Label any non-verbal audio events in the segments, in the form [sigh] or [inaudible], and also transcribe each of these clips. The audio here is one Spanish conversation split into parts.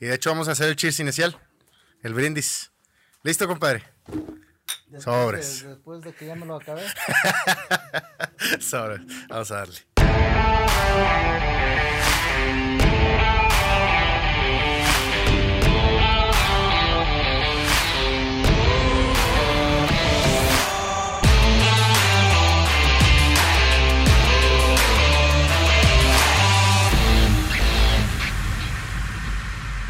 Y de hecho vamos a hacer el cheers inicial, el brindis. ¿Listo, compadre? Después Sobres. de- después de que ya me lo acabé. [laughs] Sobres. Vamos a darle.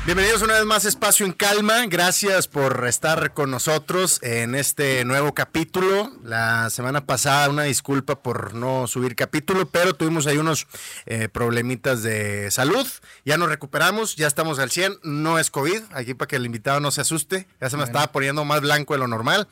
Bienvenidos una vez más a Espacio en Calma. Gracias por estar con nosotros en este nuevo capítulo. La semana pasada, una disculpa por no subir capítulo, pero tuvimos ahí unos eh, problemitas de salud. Ya nos recuperamos, ya estamos al 100. No es COVID, aquí para que el invitado no se asuste. Ya se me estaba poniendo más blanco de lo normal.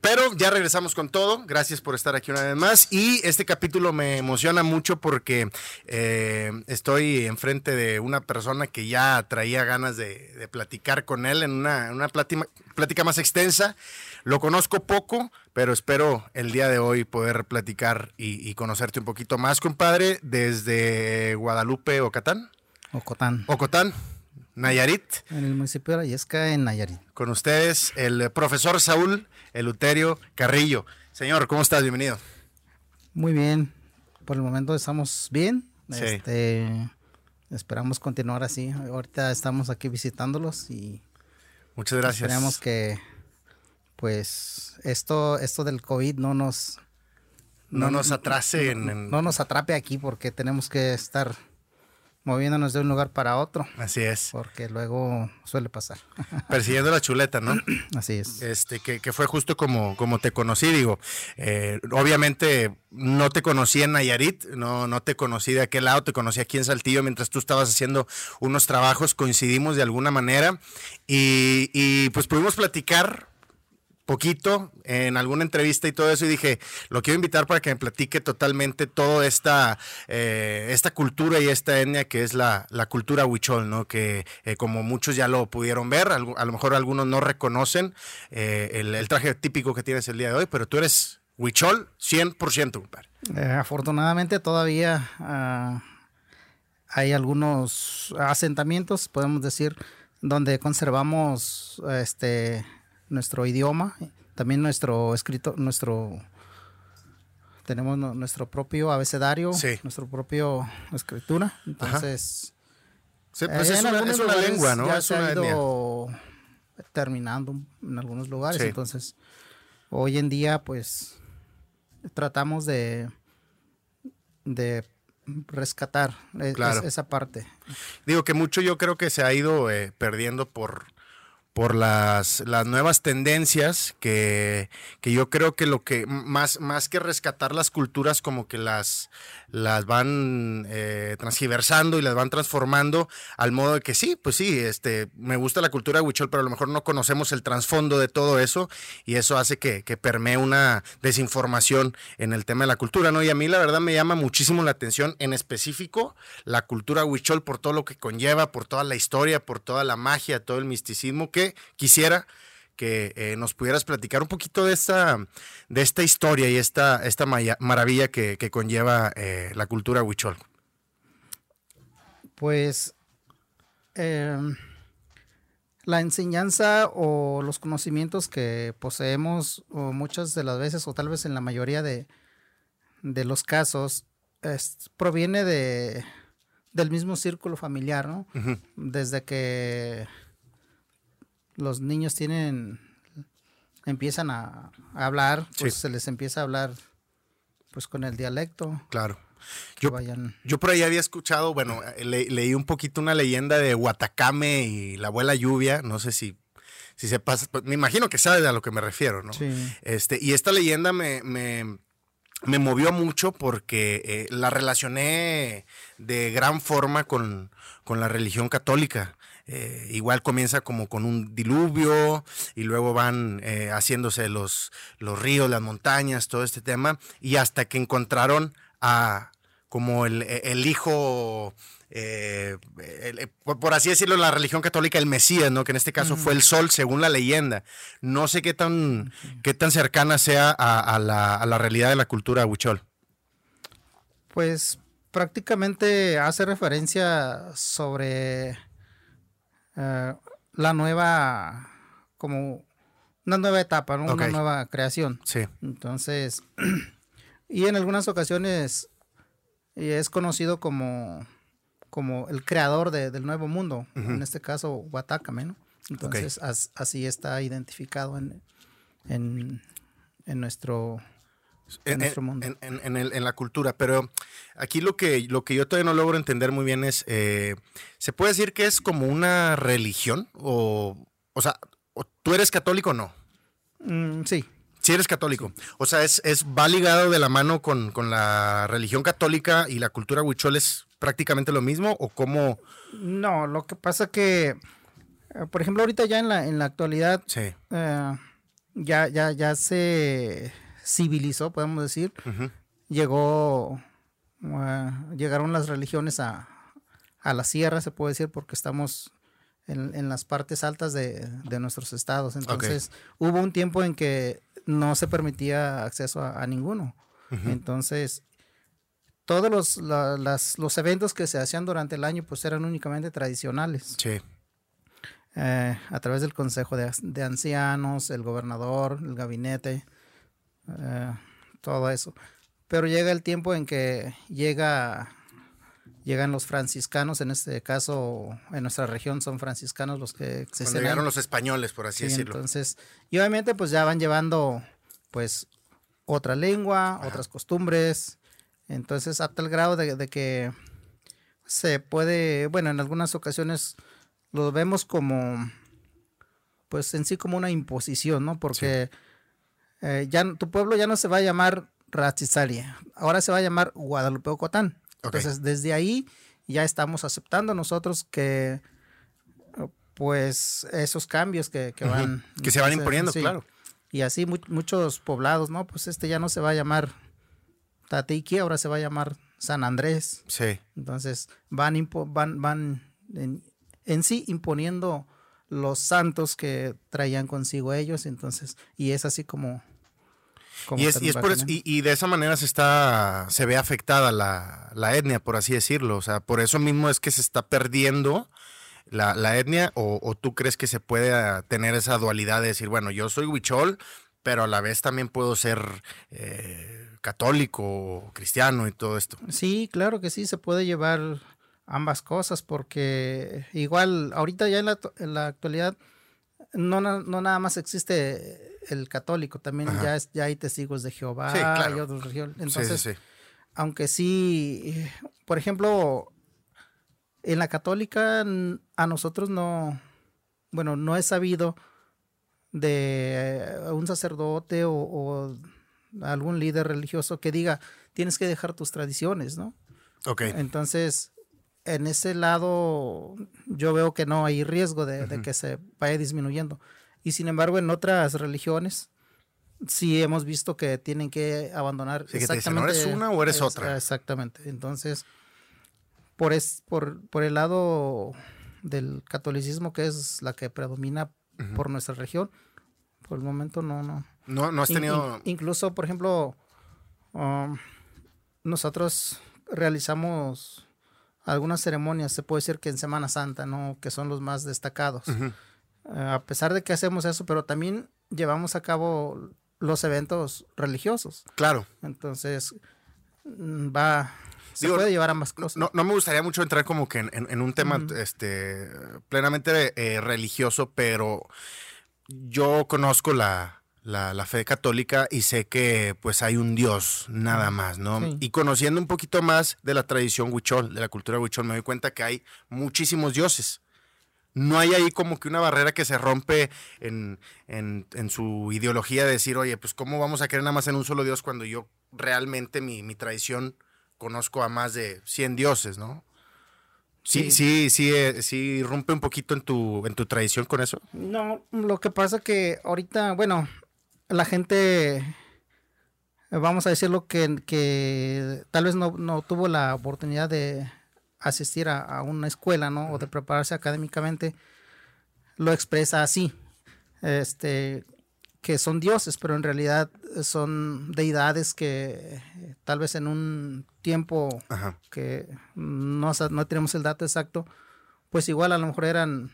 Pero ya regresamos con todo. Gracias por estar aquí una vez más. Y este capítulo me emociona mucho porque eh, estoy enfrente de una persona que ya traía ganas de, de platicar con él en una, una plática, plática más extensa. Lo conozco poco, pero espero el día de hoy poder platicar y, y conocerte un poquito más, compadre, desde Guadalupe, Ocatán, Ocotán. Ocotán, Nayarit. En el municipio de Ayesca, en Nayarit. Con ustedes, el eh, profesor Saúl Eluterio Carrillo. Señor, ¿cómo estás? Bienvenido. Muy bien. Por el momento estamos bien. Sí. Este, esperamos continuar así. Ahorita estamos aquí visitándolos y Muchas gracias. esperamos que pues esto esto del COVID no nos no nos atrase en, en- no nos atrape aquí porque tenemos que estar moviéndonos de un lugar para otro Así es. porque luego suele pasar. [laughs] Persiguiendo la chuleta, ¿no? [clears throat] así es. Este, que, que fue justo como, como te conocí, digo. eh, obviamente no te conocí en Nayarit, no, no te conocí de aquel lado, te conocí aquí en Saltillo mientras tú estabas haciendo unos trabajos, coincidimos de alguna manera y, y pues pudimos platicar poquito en alguna entrevista y todo eso y dije, lo quiero invitar para que me platique totalmente toda esta, eh, esta cultura y esta etnia que es la, la cultura huichol, ¿no? Que eh, como muchos ya lo pudieron ver, a lo mejor algunos no reconocen eh, el, traje típico que tienes el día de hoy, pero tú eres huichol 100%, compadre. Afortunadamente todavía ah, hay algunos asentamientos, podemos decir, donde conservamos este nuestro idioma, también nuestro escrito, nuestro tenemos nu- nuestro propio abecedario, Sí. nuestro propio escritura, entonces Sí, pues eh, es, en una, es lengua, ¿no? ya Es se ha etnia. ido terminando en algunos lugares, Sí. entonces hoy en día pues tratamos de de rescatar e- es- esa parte. Digo que mucho yo creo que se ha ido eh, perdiendo por, por las, las nuevas tendencias que, que yo creo que lo que más, más que rescatar las culturas como que las, las van eh, transgiversando y las van transformando al modo de que sí, pues sí, este, me gusta la cultura huichol, pero a lo mejor no conocemos el trasfondo de todo eso y eso hace que, que permee una desinformación en el tema de la cultura, ¿no? Y a mí la verdad me llama muchísimo la atención, en específico, la cultura huichol por todo lo que conlleva, por toda la historia, por toda la magia, todo el misticismo que quisiera que eh, nos pudieras platicar un poquito de esta, de esta historia y esta, esta maravilla que, que conlleva eh, la cultura huichol. Pues em, la enseñanza o los conocimientos que poseemos o muchas de las veces o tal vez en la mayoría de, de los casos es- proviene de del mismo círculo familiar, ¿no? Desde que los niños tienen empiezan a, a hablar, pues Sí. se les empieza a hablar pues con el dialecto. Claro. Yo, vayan yo por ahí había escuchado, bueno, le- leí un poquito una leyenda de Huatacame y la abuela lluvia, no sé si, si se pasa, me imagino que sabes a lo que me refiero, ¿no? Sí. Este, y esta leyenda me, me, me movió mucho porque eh, la relacioné de gran forma con, con la religión católica. Eh, igual comienza como con un diluvio y luego van eh, haciéndose los, los ríos, las montañas, todo este tema, y hasta que encontraron a como el, el hijo, eh, el- por así decirlo, en la religión católica, el Mesías, ¿no? Que en este caso fue el sol, según la leyenda. No sé qué tan, qué tan cercana sea a, a la, a la realidad de la cultura huichol. Pues prácticamente hace referencia sobre eh, la nueva, como una nueva etapa, una nueva creación. Sí. Entonces, [clears throat] y en algunas ocasiones es conocido como, como el creador de- del nuevo mundo, en este caso Watakame, ¿no? Entonces, as- así está identificado en, en, en nuestro... en nuestro mundo. en- en- en el- en la cultura. Pero aquí lo que, lo que yo todavía no logro entender muy bien es, eh, ¿se puede decir que es como una religión? O, o sea, ¿tú eres católico o no? Mm, sí, Sí eres católico. O sea, es, es va ligado de la mano con, con la religión católica y la cultura huichol es prácticamente lo mismo o cómo... no, lo que pasa que, eh, por ejemplo, ahorita ya en la, en la actualidad Sí. eh, ya, ya, ya se civilizó, podemos decir, llegó, eh, llegaron las religiones a, a la sierra, se puede decir, porque estamos en, en las partes altas de, de nuestros estados. Entonces, hubo un tiempo en que no se permitía acceso a, a ninguno. Entonces, todos los, la- las- los eventos que se hacían durante el año, pues eran únicamente tradicionales. Sí. Eh, a través del Consejo de, de Ancianos, el gobernador, el gabinete, eh, todo eso. Pero llega el tiempo en que llega, llegan los franciscanos, en este caso, en nuestra región son franciscanos los que se Cuando llegaron los españoles, por así Sí, decirlo. entonces, y obviamente pues ya van llevando pues otra lengua, otras costumbres, entonces a tal grado de, de que se puede, bueno, en algunas ocasiones lo vemos como, pues en sí como una imposición, ¿no? Porque eh, ya tu pueblo ya no se va a llamar Ratzizalia, ahora se va a llamar Guadalupe Ocotán. Entonces, desde ahí ya estamos aceptando nosotros que eh, pues esos cambios que, que van Que se van imponiendo, sí. claro. Y así mu- muchos poblados, ¿no? Pues este ya no se va a llamar Tateiki, ahora se va a llamar San Andrés. Sí. Entonces van, van, van en, en sí imponiendo los santos que traían consigo ellos, entonces, y es así como... como Y es, y es por eso- y, y de esa manera se está, se ve afectada la, la etnia, por así decirlo. O sea, por eso mismo es que se está perdiendo la, la etnia, o, o tú crees que se puede ah, tener esa dualidad de decir, bueno, yo soy huichol, pero a la vez también puedo ser eh, católico cristiano y todo esto. Sí, claro que sí, se puede llevar ambas cosas porque igual ahorita ya en la, en la actualidad no, no nada más existe el católico, también ya, es, ya hay testigos de Jehová Sí, claro. y otros religiones. Entonces, sí, sí. aunque sí, por ejemplo, en la católica a nosotros no, bueno, no es sabido de un sacerdote o, o algún líder religioso que diga, tienes que dejar tus tradiciones, ¿no? Ok. Entonces, en ese lado, yo veo que no hay riesgo de, de que se vaya disminuyendo. Y sin embargo, en otras religiones, sí hemos visto que tienen que abandonar Sí, que te dicen, "¿O eres una o eres es- otra?" Exactamente. Entonces, por, es, por, por el lado del catolicismo, que es la que predomina por nuestra región, por el momento no, no. No, no has In- tenido... in- incluso, por ejemplo, um, nosotros realizamos algunas ceremonias, se puede decir que en Semana Santa, ¿no? Que son los más destacados. Eh, a pesar de que hacemos eso, pero también llevamos a cabo los eventos religiosos. Claro. Entonces, mm, va, se Digo, puede llevar ambas cosas. No, no me gustaría mucho entrar como que en, en- en un tema este, plenamente eh, religioso, pero yo conozco la, la, la fe católica y sé que pues hay un Dios nada más, ¿no? Sí. Y conociendo un poquito más de la tradición huichol, de la cultura huichol, me doy cuenta que hay muchísimos dioses. No hay ahí como que una barrera que se rompe en, en- en su ideología de decir, oye, pues cómo vamos a creer nada más en un solo Dios cuando yo realmente mi, mi tradición conozco a más de 100 dioses, ¿no? Sí, sí, sí, eh, sí, rompe un poquito en tu, en tu tradición con eso. No, lo que pasa que ahorita, bueno, la gente, vamos a decirlo, que, que tal vez no, no tuvo la oportunidad de asistir a, a una escuela, ¿no? O de prepararse académicamente, lo expresa así, este, que son dioses, pero en realidad son deidades que tal vez en un tiempo Ajá. que no, no tenemos el dato exacto, pues igual a lo mejor eran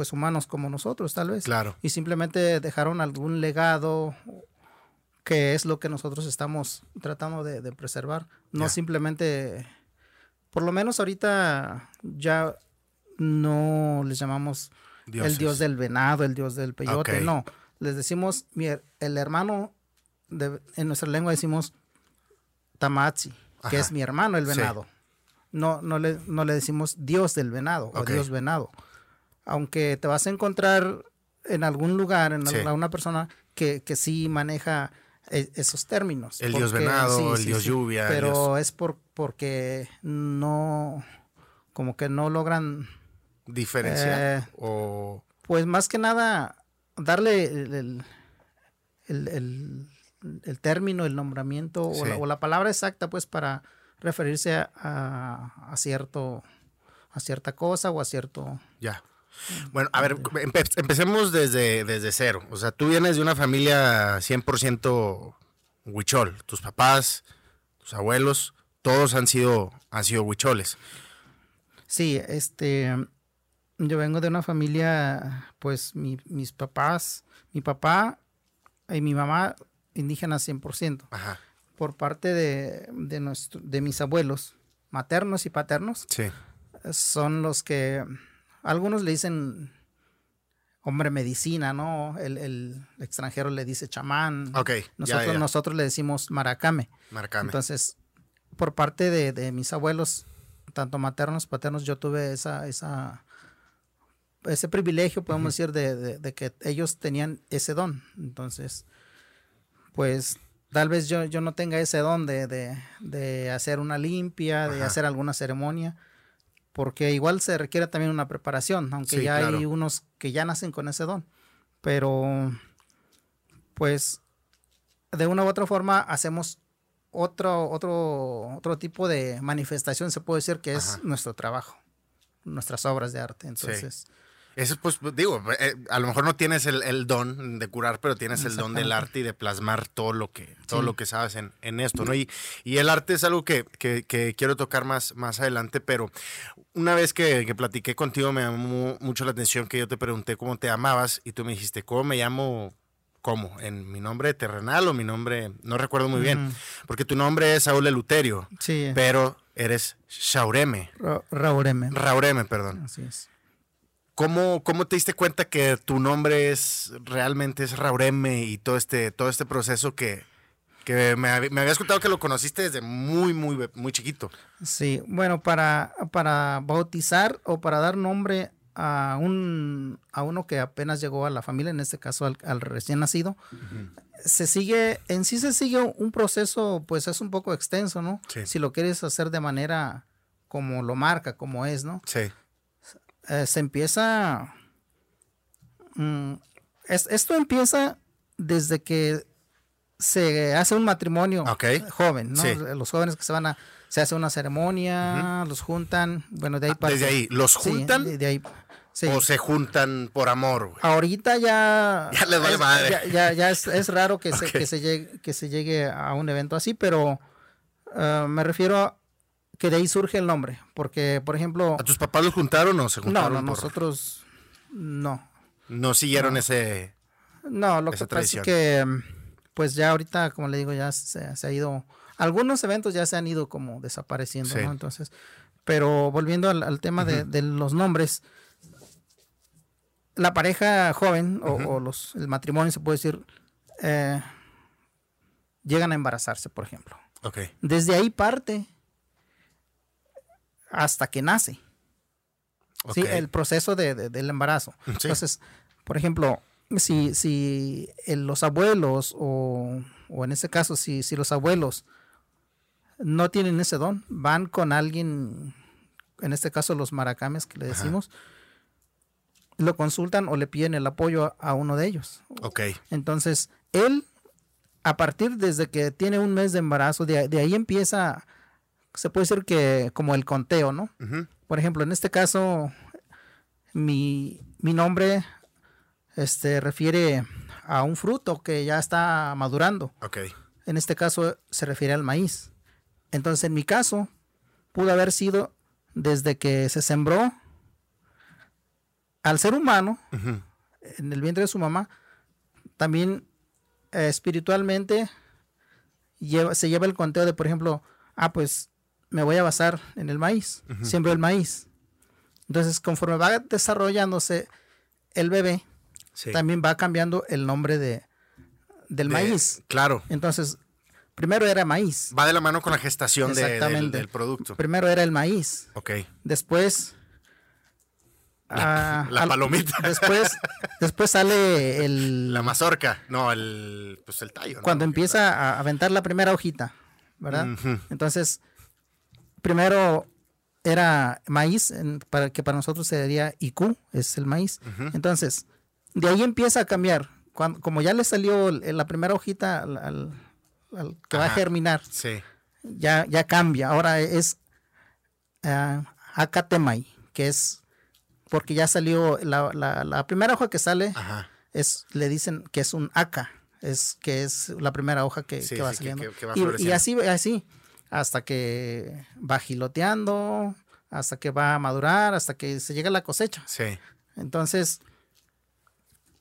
pues humanos como nosotros, tal vez. Claro. Y simplemente dejaron algún legado que es lo que nosotros estamos tratando de, de preservar. No simplemente, por lo menos ahorita ya no les llamamos Dioses. el dios del venado, el dios del peyote, no. Les decimos, el hermano, de- en nuestra lengua decimos Tamatsi, que es mi hermano el Sí. venado. No, no, le, no le decimos dios del venado o dios venado. Aunque te vas a encontrar en algún lugar, en Sí. alguna persona que, que sí maneja e- esos términos. El dios venado, el dios lluvia, el Pero es por, porque no, como que no logran Diferencia. Eh, o. pues más que nada, darle el, el, el- término, el nombramiento o, la, o la palabra exacta, pues para referirse a, a- a cierto, a cierta cosa o a cierto... Ya. Bueno, a ver, empe- empecemos desde, desde cero. O sea, tú vienes de una familia 100% huichol. Tus papás, tus abuelos, todos han sido, han sido huicholes. Sí, este, yo vengo de una familia, pues mi- mis papás, mi papá y mi mamá indígenas 100%. Ajá. Por parte de, de, nuestro, de mis abuelos, maternos y paternos, Sí. son los que algunos le dicen hombre medicina, ¿no? El, el extranjero le dice chamán. Ok. ya, Nosotros, ya. nosotros le decimos maracame. Márcame. Entonces, por parte de, de mis abuelos, tanto maternos, paternos, yo tuve esa, esa, ese privilegio, podemos decir, de, de- de que ellos tenían ese don. Entonces, pues tal vez yo, yo no tenga ese don de, de- de hacer una limpia, de Ajá. hacer alguna ceremonia, porque igual se requiere también una preparación, aunque Sí, ya hay unos que ya nacen con ese don. Pero, pues, de una u otra forma hacemos otro, otro, otro tipo de manifestación, se puede decir que es Ajá. nuestro trabajo, nuestras obras de arte. Entonces, Eso, pues, digo, eh, a lo mejor no tienes el, el don de curar, pero tienes el don del arte y de plasmar todo lo que, todo Sí. lo que sabes en, en esto, ¿no? Y, y el arte es algo que, que- que quiero tocar más, más adelante, pero una vez que, que platiqué contigo me llamó mucho la atención que yo te pregunté cómo te llamabas y tú me dijiste, ¿cómo me llamo? ¿Cómo? ¿En mi nombre terrenal o mi nombre? No recuerdo muy bien, porque tu nombre es Saúl Eluterio, sí, pero eres Shaureme, Ra- Raureme. Raureme, perdón. Así es. ¿Cómo, ¿Cómo te diste cuenta que tu nombre es realmente es Raureme y todo este, todo este proceso que, que me, me habías contado que lo conociste desde muy, muy, muy chiquito? Sí, bueno, para, para bautizar o para dar nombre a un a uno que apenas llegó a la familia, en este caso al, al recién nacido, se sigue, en sí se sigue un proceso, pues es un poco extenso, ¿no? Sí. Si lo quieres hacer de manera como lo marca, como es, ¿no? Sí. Eh, se empieza. mm, es- esto empieza desde que se hace un matrimonio joven, ¿no? Sí. Los jóvenes que se van a. Se hace una ceremonia, los juntan. Bueno, de ahí Ah, desde ahí, ¿los Sí, juntan de, de ahí. sí. o se juntan por amor? güey? Ahorita ya. [laughs] Ya les vale es, madre. Ya, ya- ya es, es raro que, se, que, se llegue, que se llegue a un evento así, pero ah, me refiero a que de ahí surge el nombre. Porque, por ejemplo. ¿A tus papás los juntaron o se juntaron? no, por- nosotros. No. no siguieron ese. No, lo Esa que pasa es que, mm, pues ya ahorita, como le digo, ya se, se ha ido. Algunos eventos ya se han ido como desapareciendo, Sí. ¿no? Entonces, pero volviendo al, al tema de, de los nombres, la pareja joven o, o los, el matrimonio, se puede decir, eh, llegan a embarazarse, por ejemplo. Ok. Desde ahí parte hasta que nace. Sí, el proceso de, de- del embarazo. Sí. Entonces, por ejemplo, si, si los abuelos o, o en este caso, si, si los abuelos no tienen ese don, van con alguien, en este caso los maracames que le decimos, lo consultan o le piden el apoyo a, a uno de ellos. Ok. Entonces, él, a partir desde que tiene un mes de embarazo, de, de ahí empieza, se puede decir que como el conteo, ¿no? Por ejemplo, en este caso, mi, mi nombre este, refiere a un fruto que ya está madurando. Ok. En este caso se refiere al maíz. Entonces, en mi caso, pudo haber sido desde que se sembró al ser humano, en el vientre de su mamá, también eh, espiritualmente se lleva el conteo de, por ejemplo, ah, pues me voy a basar en el maíz, siembro el maíz. Entonces, conforme va desarrollándose el bebé, también va cambiando el nombre de, del maíz. Claro. Entonces, primero era maíz. Va de la mano con la gestación del, producto. Primero era el maíz. Ok. Después... La, ah, [laughs] palomita. [laughs] Después, después sale el... La mazorca. No, el, pues el tallo. Cuando empieza a aventar la primera hojita, ¿verdad? Entonces, primero era maíz, para, que para nosotros sería IQ, es el maíz. Entonces, de ahí empieza a cambiar. Cuando, como ya le salió la primera hojita al, que va a germinar, ya, ya cambia. Ahora es uh, que es porque ya salió la, la, primera hoja que sale, es le dicen que es un aca, es que es la primera hoja que, va saliendo. y, así, así, hasta que va giloteando, hasta que va a madurar, hasta que se llega a la cosecha. Sí. Entonces,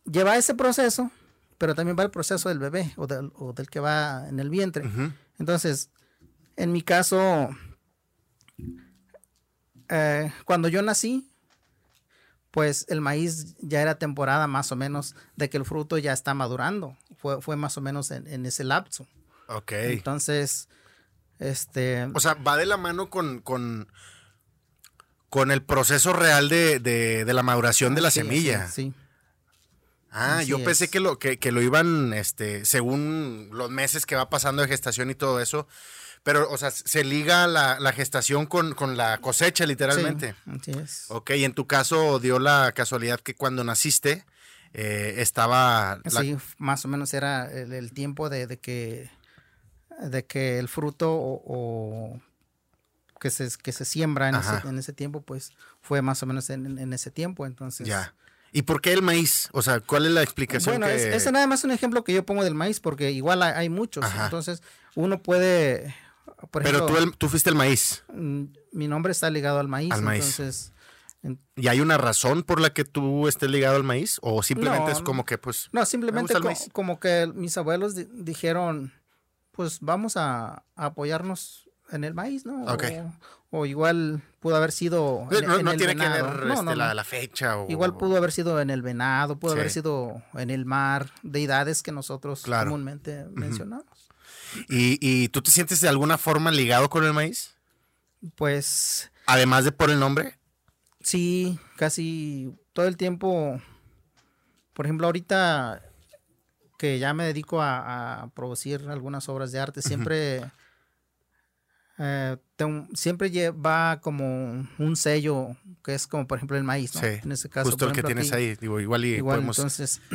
lleva ese proceso pero también va el proceso del bebé o del, o del que va en el vientre. Entonces, en mi caso, eh, cuando yo nací, pues el maíz ya era temporada más o menos de que el fruto ya está madurando. Fue, fue más o menos en, ese lapso. Ok. Entonces, este... O sea, va de la mano con, con, con el proceso real de, de, la maduración de la semilla. sí. Ah, yo pensé que lo, que, lo iban, este, según los meses que va pasando de gestación y todo eso. Pero, o sea, se liga la, la gestación con, la cosecha, literalmente. Sí, así es. Ok, y en tu caso dio la casualidad que cuando naciste eh, estaba... Sí, más o menos era el, tiempo de, que, de que el fruto o, que, se, que se siembra en ese, en ese, tiempo, pues fue más o menos en, en ese tiempo, entonces... Ya. ¿Y por qué el maíz? O sea, ¿cuál es la explicación? Bueno, es, ese nada más un ejemplo que yo pongo del maíz, porque igual hay, muchos. Entonces, uno puede. Pero tú, tú, fuiste el maíz. Mm, mi nombre está ligado al maíz. Al maíz. Entonces. ¿Y hay una razón por la que tú estés ligado al maíz? ¿O simplemente es como que, pues. No, simplemente como que mis abuelos dijeron, pues vamos a, apoyarnos en el maíz, ¿no? O, igual pudo haber sido. En, no, tiene que ver este, la, fecha. O, igual pudo haber sido en el venado, pudo haber sido en el mar, deidades que nosotros comúnmente mencionamos. ¿Y, ¿Y tú te sientes de alguna forma ligado con el maíz? Pues. Además de por el nombre. Sí, casi todo el tiempo. Por ejemplo, ahorita que ya me dedico a, producir algunas obras de arte, siempre eh, siempre lleva como un sello que es como por ejemplo el maíz, ¿no? en ese caso. Justo el que tienes ahí, digo, igual y podemos... Entonces... [clears throat]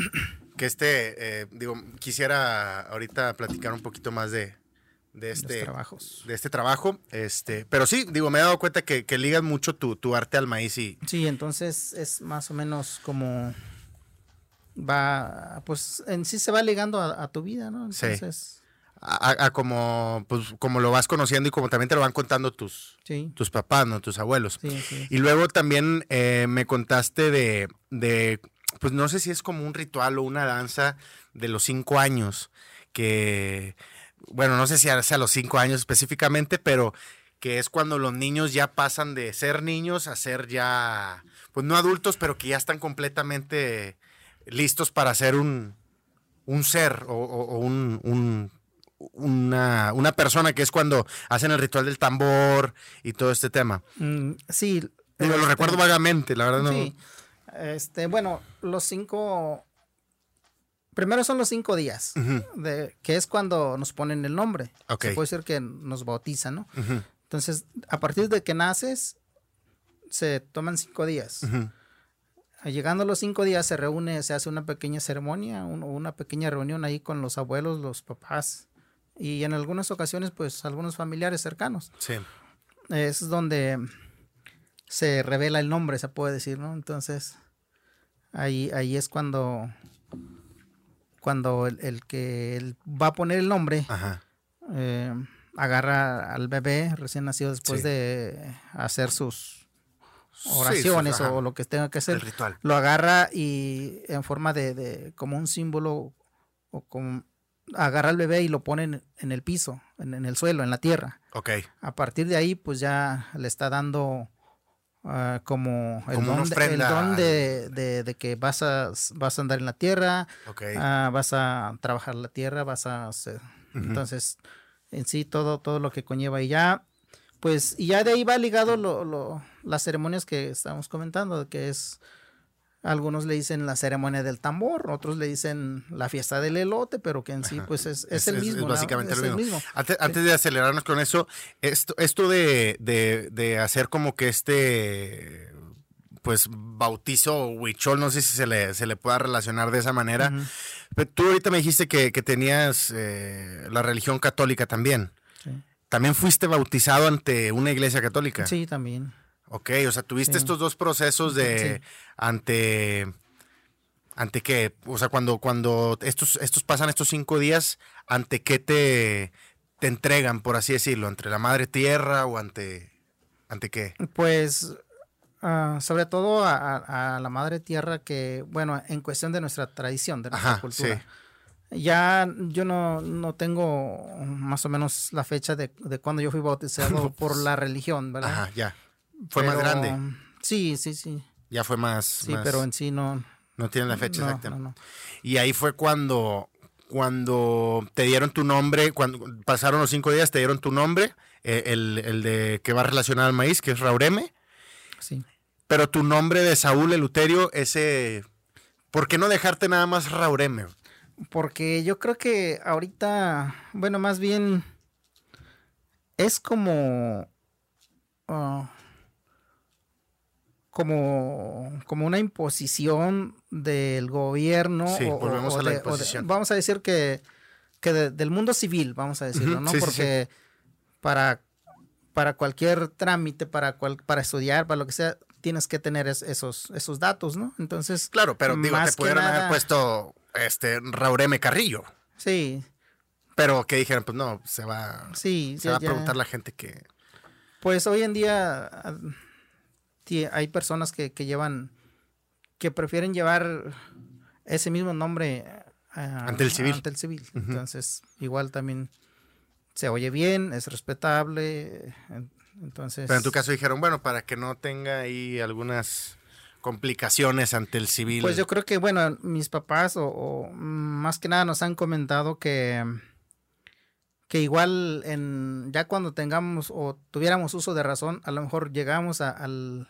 Que este, eh, digo, quisiera ahorita platicar un poquito más de, de este, trabajos. de este trabajo. Este, pero sí, digo, me he dado cuenta que, que ligas mucho tu, tu, arte al maíz y. Sí, entonces es más o menos como va, pues en sí se va ligando a, tu vida, ¿no? Entonces a, como, pues, como lo vas conociendo y como también te lo van contando tus, tus papás, ¿no? Tus abuelos. y luego también eh, me contaste de, de, pues no sé si es como un ritual o una danza de los cinco años, que, bueno, no sé si hace a los cinco años específicamente, pero que es cuando los niños ya pasan de ser niños a ser ya, pues no adultos, pero que ya están completamente listos para ser un, un ser o, un, una, una, persona que es cuando hacen el ritual del tambor y todo este tema. Mm, sí. lo este, recuerdo vagamente, la verdad no. Este, bueno, los cinco. Primero son los cinco días, de, que es cuando nos ponen el nombre. Se puede decir que nos bautizan, ¿no? Entonces, a partir de que naces, se toman cinco días. Llegando a los cinco días se reúne, se hace una pequeña ceremonia, una pequeña reunión ahí con los abuelos, los papás, y en algunas ocasiones pues algunos familiares cercanos. Sí. Es donde se revela el nombre, se puede decir, ¿no? Entonces, ahí, ahí es cuando, cuando el, que va a poner el nombre eh, agarra al bebé recién nacido después de hacer sus, oraciones o lo que tenga que hacer, ritual. lo agarra y en forma de, como un símbolo o como agarra al bebé y lo pone en, el piso, en, el suelo, en la tierra. Ok. A partir de ahí, pues ya le está dando ah, como el don, de, que vas a, vas a andar en la tierra, ah, vas a trabajar la tierra, vas a hacer. Entonces, en sí, todo, todo lo que conlleva. Y ya pues, y ya de ahí va ligado lo, lo, las ceremonias que estamos comentando, que es, algunos le dicen la ceremonia del tambor, otros le dicen la fiesta del elote, pero que en sí, pues es, es, el mismo. Es básicamente lo mismo. Antes, de acelerarnos con eso, esto, esto de, de, de hacer como que este pues bautizo huichol, no sé si se le, se le pueda relacionar de esa manera. Pero tú ahorita me dijiste que, que tenías eh, la religión católica también. ¿También fuiste bautizado ante una iglesia católica? Sí, también. Ok, o sea, tuviste estos dos procesos de ante ante qué, o sea, cuando cuando estos estos pasan estos cinco días, ante qué te te entregan, por así decirlo, entre la madre tierra o ante ante qué? Pues ah, sobre todo a, la madre tierra que, bueno, en cuestión de nuestra tradición, de nuestra cultura. Sí ya yo no, no, tengo más o menos la fecha de, de cuando yo fui bautizado [laughs] por la religión, ¿verdad? Ajá, ya. Fue más grande. Sí, sí, sí. Ya fue más. Sí, pero en sí no. No tiene la fecha exacta. No, no. Y ahí fue cuando, cuando te dieron tu nombre, cuando pasaron los cinco días, te dieron tu nombre, eh, el, el, de que va relacionado al maíz, que es Raureme. Sí. Pero tu nombre de Saúl Eluterio, ese. ¿Por qué no dejarte nada más Raureme? Porque yo creo que ahorita, bueno, más bien es como... Ah, como, como una imposición del gobierno. Sí, volvemos a la imposición. vamos a decir que, que del mundo civil, vamos a decirlo, ¿no? Porque para, para cualquier trámite, para, cual, para estudiar, para lo que sea, tienes que tener esos, esos datos, ¿no? Entonces. Claro, pero digo, te pudieron haber puesto este, Raureme Carrillo. Sí. Pero que dijeron, pues no, se va, sí, se va a preguntar la gente que... Pues hoy en día hay personas que, llevan, que prefieren llevar ese mismo nombre ah, ante el civil. Ante el civil. Entonces, igual también se oye bien, es respetable. Entonces. Pero en tu caso dijeron, bueno, para que no tenga ahí algunas complicaciones ante el civil? Pues yo creo que, bueno, mis papás o, más que nada nos han comentado que, que igual en, ya cuando tengamos o tuviéramos uso de razón, a lo mejor llegamos al,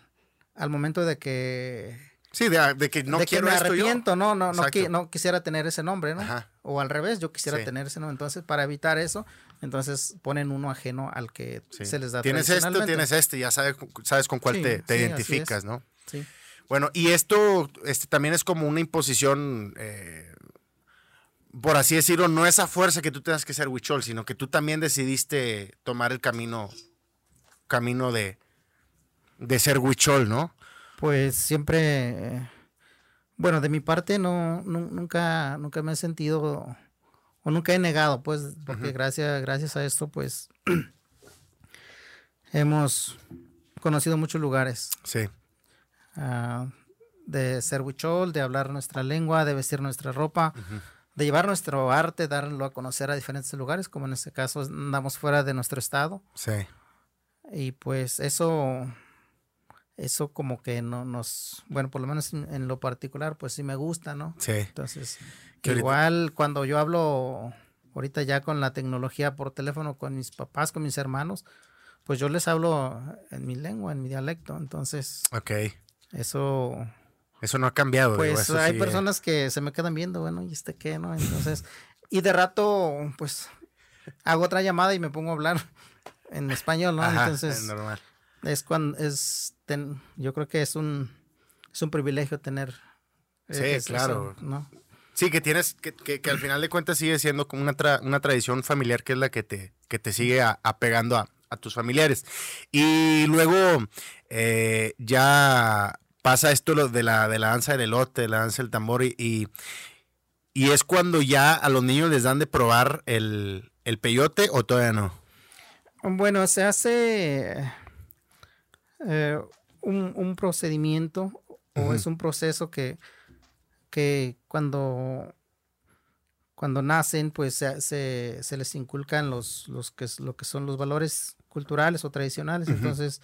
al momento de que... Sí, de, que no quiero me arrepiento, no, no, no, no, quisiera tener ese nombre, ¿no? O al revés, yo quisiera tener ese nombre. Entonces, para evitar eso, entonces ponen uno ajeno al que se les da. Tienes esto, tienes este, ya sabes, sabes con cuál te, te identificas, ¿no? Sí. Bueno, y esto este, también es como una imposición, eh, por así decirlo, no esa fuerza que tú tengas que ser huichol, sino que tú también decidiste tomar el camino, camino de, de ser huichol, ¿no? Pues siempre, bueno, de mi parte no, nunca, nunca me he sentido, o nunca he negado, pues, porque gracias, gracias a esto, pues, [clears throat] hemos conocido muchos lugares. Sí. Ah, de ser huichol, de hablar nuestra lengua, de vestir nuestra ropa, de llevar nuestro arte, darlo a conocer a diferentes lugares, como en este caso andamos fuera de nuestro estado. Sí. Y pues eso, eso como que no nos, bueno, por lo menos en, lo particular, pues sí me gusta, ¿no? Sí. Entonces, igual cuando yo hablo ahorita ya con la tecnología por teléfono con mis papás, con mis hermanos, pues yo les hablo en mi lengua, en mi dialecto, entonces. Ok. Eso... Eso no ha cambiado. Pues hay personas que se me quedan viendo, bueno, ¿y este qué, no? Entonces, y de rato, pues, hago otra llamada y me pongo a hablar en español, ¿no? Entonces, es normal. Es cuando, es, yo creo que es un, es un privilegio tener. Sí, claro. ¿no? Sí, que tienes, que, que, al final de cuentas sigue siendo como una, una tradición familiar que es la que te, que te sigue apegando a, a tus familiares. Y luego eh, ya pasa esto lo de la, de la danza del elote, de la danza del tambor, y, y, es cuando ya a los niños les dan de probar el, peyote o todavía no. Bueno, se hace, eh, un, procedimiento o es un proceso que, que cuando, cuando nacen, pues se, se, les inculcan los, los que, lo que son los valores culturales o tradicionales. Entonces,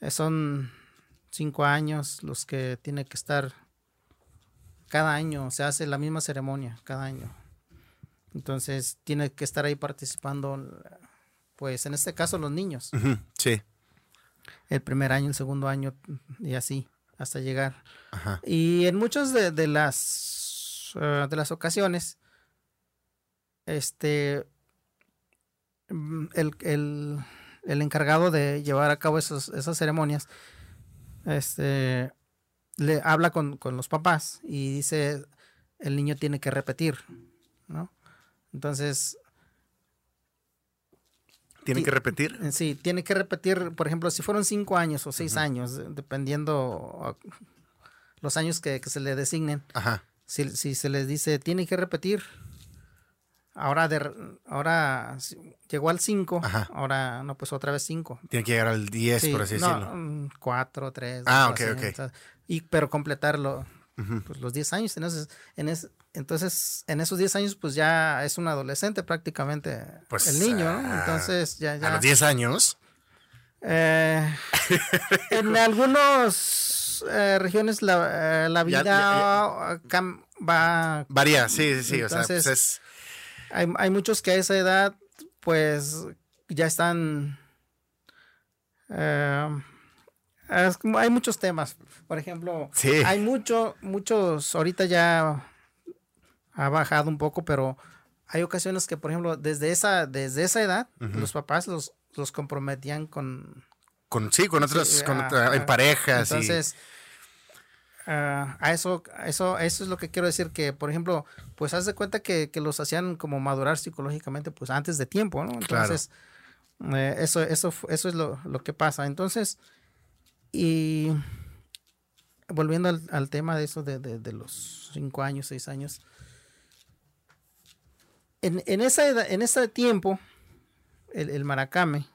eh, son cinco años los que tiene que estar cada año, se hace la misma ceremonia cada año. Entonces, tiene que estar ahí participando, pues en este caso los niños. Sí. El primer año, el segundo año y así, hasta llegar. Y en muchas de, las, eh, de las ocasiones, este, mm, el, el, el encargado de llevar a cabo esas ceremonias, este, le habla con, los papás y dice, el niño tiene que repetir, ¿no? Entonces... ¿Tiene que repetir? Eh, sí, tiene que repetir, por ejemplo, si fueron cinco años o seis años, dependiendo los años que, se le designen. Ajá. Si, si se les dice, tiene que repetir, Ahora, de, ahora llegó al 5, ahora no, pues otra vez 5. Tiene que llegar al 10, por así decirlo. 4, 3. Ah, ok, ok. y, pero completarlo, pues, los 10 años. Entonces en, entonces, en esos 10 años, pues ya es un adolescente prácticamente pues, el niño, ¿no? Ah, entonces, ya, ya. ¿A los 10 años? Eh, en [laughs] algunas eh, regiones la, eh, la vida va... Varía, sí, sí, sí. o sea, pues es hay, hay muchos que a esa edad, pues, ya están... Eh, hay muchos temas. Por ejemplo, hay mucho, muchos, ahorita ya ha bajado un poco, pero hay ocasiones que, por ejemplo, desde esa, desde esa edad, los papás los, los comprometían con... Con, sí, con otras, con, en parejas. Entonces, Ah, a eso, eso, eso es lo que quiero decir, que por ejemplo, pues haz de cuenta que, los hacían como madurar psicológicamente, pues antes de tiempo, ¿no? Entonces, eh, eso, eso, eso es lo, que pasa. Entonces, y volviendo al, tema de eso de, los cinco años, seis años, en, en, esa en ese tiempo, el, el maracame,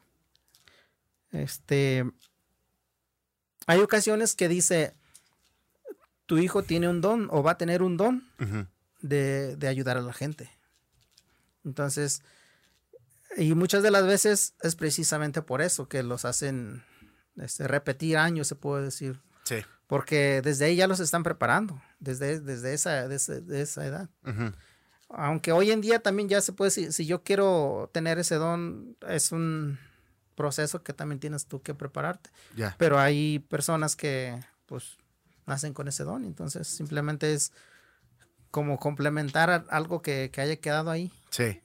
este, hay ocasiones que dice, tu hijo tiene un don o va a tener un don de, ayudar a la gente. Entonces, y muchas de las veces es precisamente por eso que los hacen este, repetir años, se puede decir. Sí. Porque desde ahí ya los están preparando, desde, desde, esa, desde, esa edad. Aunque hoy en día también ya se puede, si, si yo quiero tener ese don, es un proceso que también tienes tú que prepararte. Pero hay personas que, pues, nacen con ese don. Entonces, simplemente es como complementar algo que, haya quedado ahí. Sí.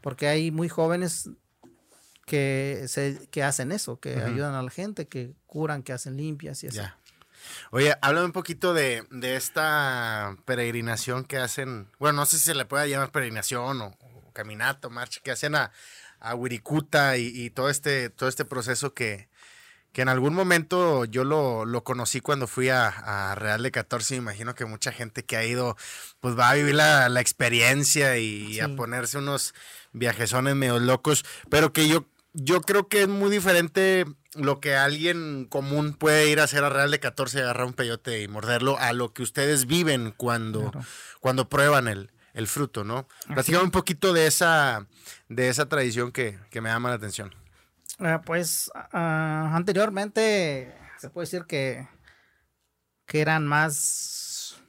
Porque hay muy jóvenes que, se, que hacen eso, que ayudan a la gente, que curan, que hacen limpias y así. Oye, háblame un poquito de, esta peregrinación que hacen, bueno, no sé si se le puede llamar peregrinación o, caminato, marcha, que hacen a, a Wirikuta y, y, todo, este, todo este proceso que, que en algún momento yo lo, lo conocí cuando fui a, Real de 14. Me imagino que mucha gente que ha ido, pues va a vivir la, experiencia y a ponerse unos viajesones medio locos, pero que yo, yo creo que es muy diferente lo que alguien común puede ir a hacer a Real de 14 agarrar un peyote y morderlo a lo que ustedes viven cuando, cuando prueban el, el fruto, ¿no? Platícame un poquito de esa, de esa tradición que, que me llama la atención. Ah, pues ah, anteriormente se puede decir que, que eran más,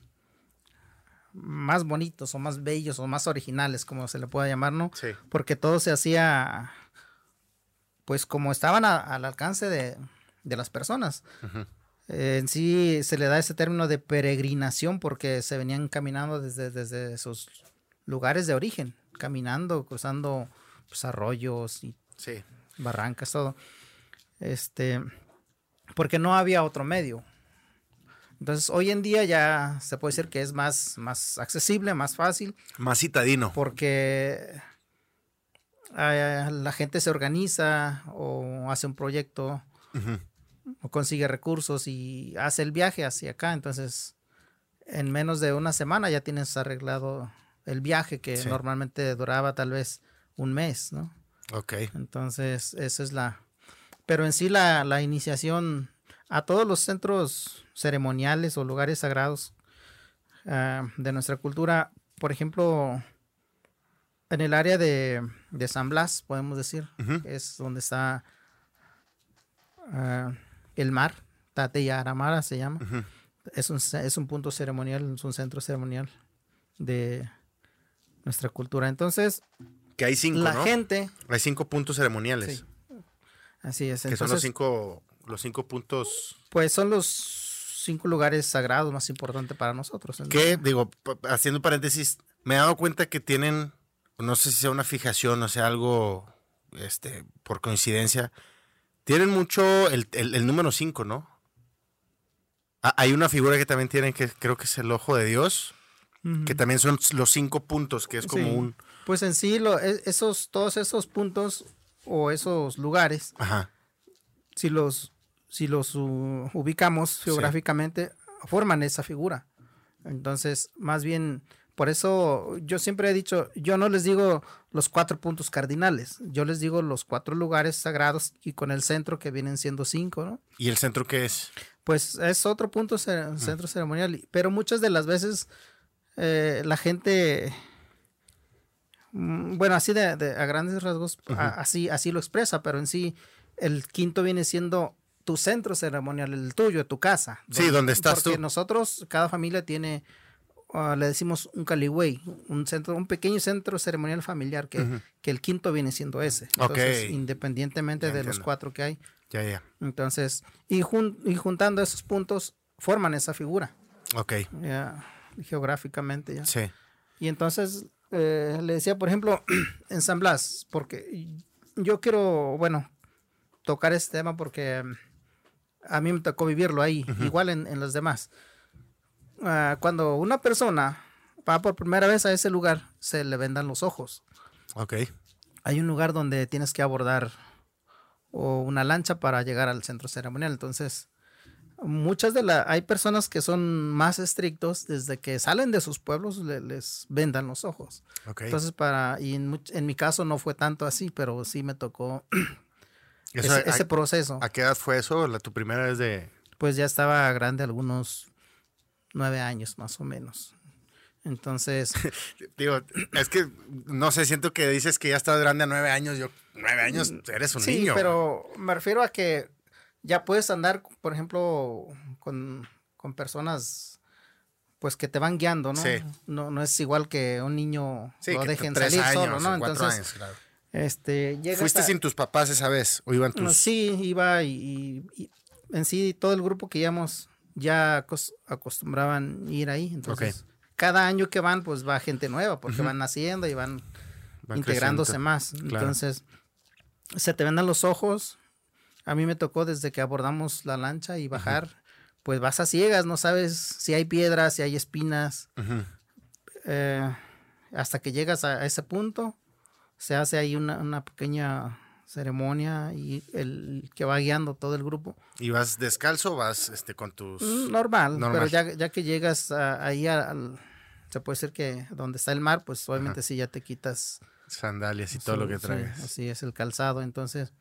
más bonitos o más bellos o más originales, como se le pueda llamar, ¿no? Sí. Porque todo se hacía, pues como estaban al alcance de, las personas. en sí se le da ese término de peregrinación porque se venían caminando desde, desde sus lugares de origen, caminando, cruzando pues, arroyos y sí barrancas, todo. Este, porque no había otro medio. Entonces, hoy en día ya se puede decir que es más, más accesible, más fácil. Más citadino. Porque eh, la gente se organiza o hace un proyecto o consigue recursos y hace el viaje hacia acá. Entonces, en menos de una semana ya tienes arreglado el viaje que normalmente duraba tal vez un mes, ¿no? Ok. Entonces, esa es la... Pero en sí la, iniciación a todos los centros ceremoniales o lugares sagrados ah, de nuestra cultura. Por ejemplo, en el área de, de San Blas, podemos decir, es donde está ah, el mar, Tateyaramara se llama. es, un, es un punto ceremonial, es un centro ceremonial de nuestra cultura. Entonces, que hay cinco, la gente... Hay cinco puntos ceremoniales. Así es. Que son los cinco, los cinco puntos... Pues son los cinco lugares sagrados más importantes para nosotros. Que, digo, haciendo paréntesis, me he dado cuenta que tienen, no sé si sea una fijación o sea algo, este, por coincidencia, tienen mucho el, el, número cinco, ¿no? hay una figura que también tienen que creo que es el ojo de Dios, que también son los cinco puntos, que es como un... Pues en sí, lo, e, esos, todos esos puntos o esos lugares, si los, si los ubicamos geográficamente, forman esa figura. Entonces, más bien, por eso yo siempre he dicho, yo no les digo los cuatro puntos cardinales, yo les digo los cuatro lugares sagrados y con el centro que vienen siendo cinco, ¿no? ¿Y el centro qué es? Pues es otro punto, centro ceremonial, pero muchas de las veces eh, la gente Mm, bueno, así de, a grandes rasgos, así, así lo expresa, pero en sí el quinto viene siendo tu centro ceremonial, el tuyo, tu casa. Sí, donde estás porque nosotros, cada familia tiene, ah, le decimos un caliway, un centro, un pequeño centro ceremonial familiar, que, que el quinto viene siendo ese. Entonces, independientemente de los cuatro que hay. Ya, ya. Entonces, y, y juntando esos puntos, forman esa figura. Ok. Ya, geográficamente ya. Sí. Y entonces eh, le decía, por ejemplo, [clears throat] en San Blas, porque yo quiero, bueno, tocar este tema porque mm, a mí me tocó vivirlo ahí, igual en, los demás. Ah, cuando una persona va por primera vez a ese lugar, se le vendan los ojos. Ok. Hay un lugar donde tienes que abordar o una lancha para llegar al centro ceremonial. Entonces, muchas de las, hay personas que son más estrictos desde que salen de sus pueblos les vendan los ojos. Entonces para, y en, mi caso no fue tanto así, pero sí me tocó [clears throat] ese, proceso. ¿A qué edad fue eso? La, ¿Tu primera vez de...? Pues ya estaba grande, algunos nueve años más o menos. Entonces. [laughs] Digo, es que no sé, siento que dices que ya estás grande a nueve años. Yo, nueve años, eres un niño. Sí, pero me refiero a que ya puedes andar, por ejemplo, con, personas pues que te van guiando, ¿no? No, no es igual que un niño lo dejen salir solo, ¿no? Entonces, este, ¿Fuiste sin tus papás esa vez o iban tus? Sí, iba y, en sí todo el grupo que íbamos ya acostumbraban ir ahí, entonces cada año que van pues va gente nueva porque van naciendo y van, integrándose más, entonces se te vendan los ojos. A mí me tocó desde que abordamos la lancha y bajar, pues vas a ciegas, no sabes si hay piedras, si hay espinas. Eh, hasta que llegas a ese punto, se hace ahí una, pequeña ceremonia y el que va guiando todo el grupo. ¿Y vas descalzo o vas este, con tus...? Mm, normal, pero ya, ya que llegas ahí al... Se puede decir que donde está el mar, pues obviamente sí ya te quitas... Sandalias y todo lo que traes. así es el calzado, entonces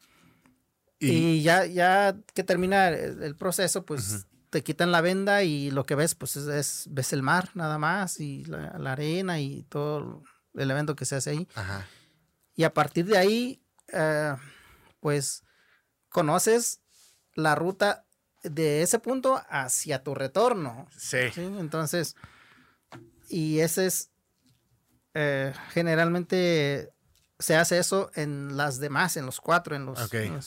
y, ya, ya que termina el, proceso, pues te quitan la venda y lo que ves, pues es, ves el mar nada más y la, arena y todo el evento que se hace ahí. Y a partir de ahí, eh, pues conoces la ruta de ese punto hacia tu retorno. Sí. Entonces, y ese es eh, generalmente se hace eso en las demás, en los cuatro, en los,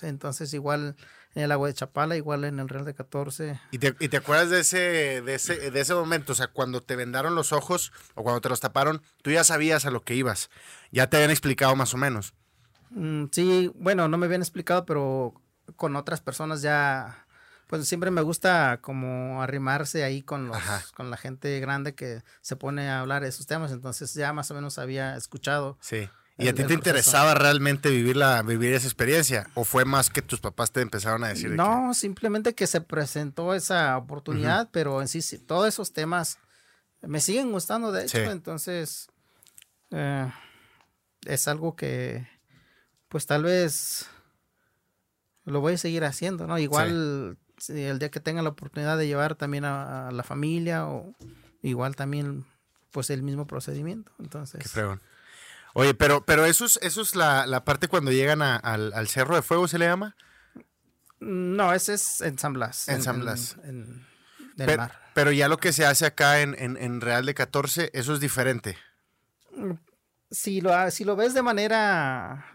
entonces igual en el agua de Chapala, igual en el Real de 14. ¿Y te, ¿Y te, acuerdas de ese, de ese, de ese momento? O sea, cuando te vendaron los ojos o cuando te los taparon, tú ya sabías a lo que ibas. Ya te habían explicado más o menos. Mm, sí, bueno, no me habían explicado, pero con otras personas ya, pues siempre me gusta como arrimarse ahí con los, con la gente grande que se pone a hablar de esos temas. Entonces ya más o menos había escuchado. Sí ¿Y a ti te interesaba realmente vivir, la, vivir esa experiencia? ¿O fue más que tus papás te empezaron a decir? No, simplemente que se presentó esa oportunidad, pero en sí, todos esos temas me siguen gustando, de hecho, entonces eh, es algo que pues tal vez lo voy a seguir haciendo, ¿no? Igual el día que tengan la oportunidad de llevar también a, a la familia o igual también pues el mismo procedimiento. Entonces, Qué fregón. Oye, pero, pero eso es, eso es la, la parte cuando llegan a- al, al Cerro de Fuego, ¿se le llama? no, ese es en San Blas. En San Blas. En, en- del Pe- mar. Pero ya lo que se hace acá en, en, en Real de 14, eso es diferente. Si lo, si lo ves de manera,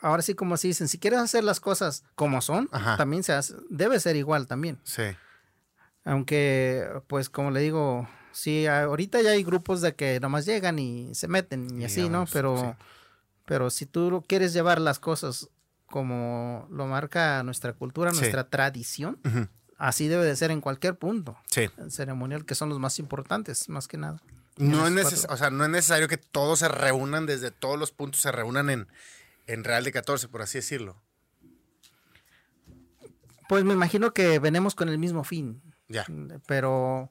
ahora sí como se dicen, si quieres hacer las cosas como son, Ajá. también se hace, debe ser igual también. Sí. Aunque, pues como le digo, sí, ahorita ya hay grupos de que nomás llegan y se meten y, Y así, ¿no? Pero, sí. pero si tú quieres llevar las cosas como lo marca nuestra cultura, Sí. nuestra tradición, así debe de ser en cualquier punto Sí. ceremonial, que son los más importantes, más que nada. No es, o sea, no es necesario que todos se reúnan desde todos los puntos, se reúnan en, en Real de 14, por así decirlo. Pues me imagino que venimos con el mismo fin. Ya. pero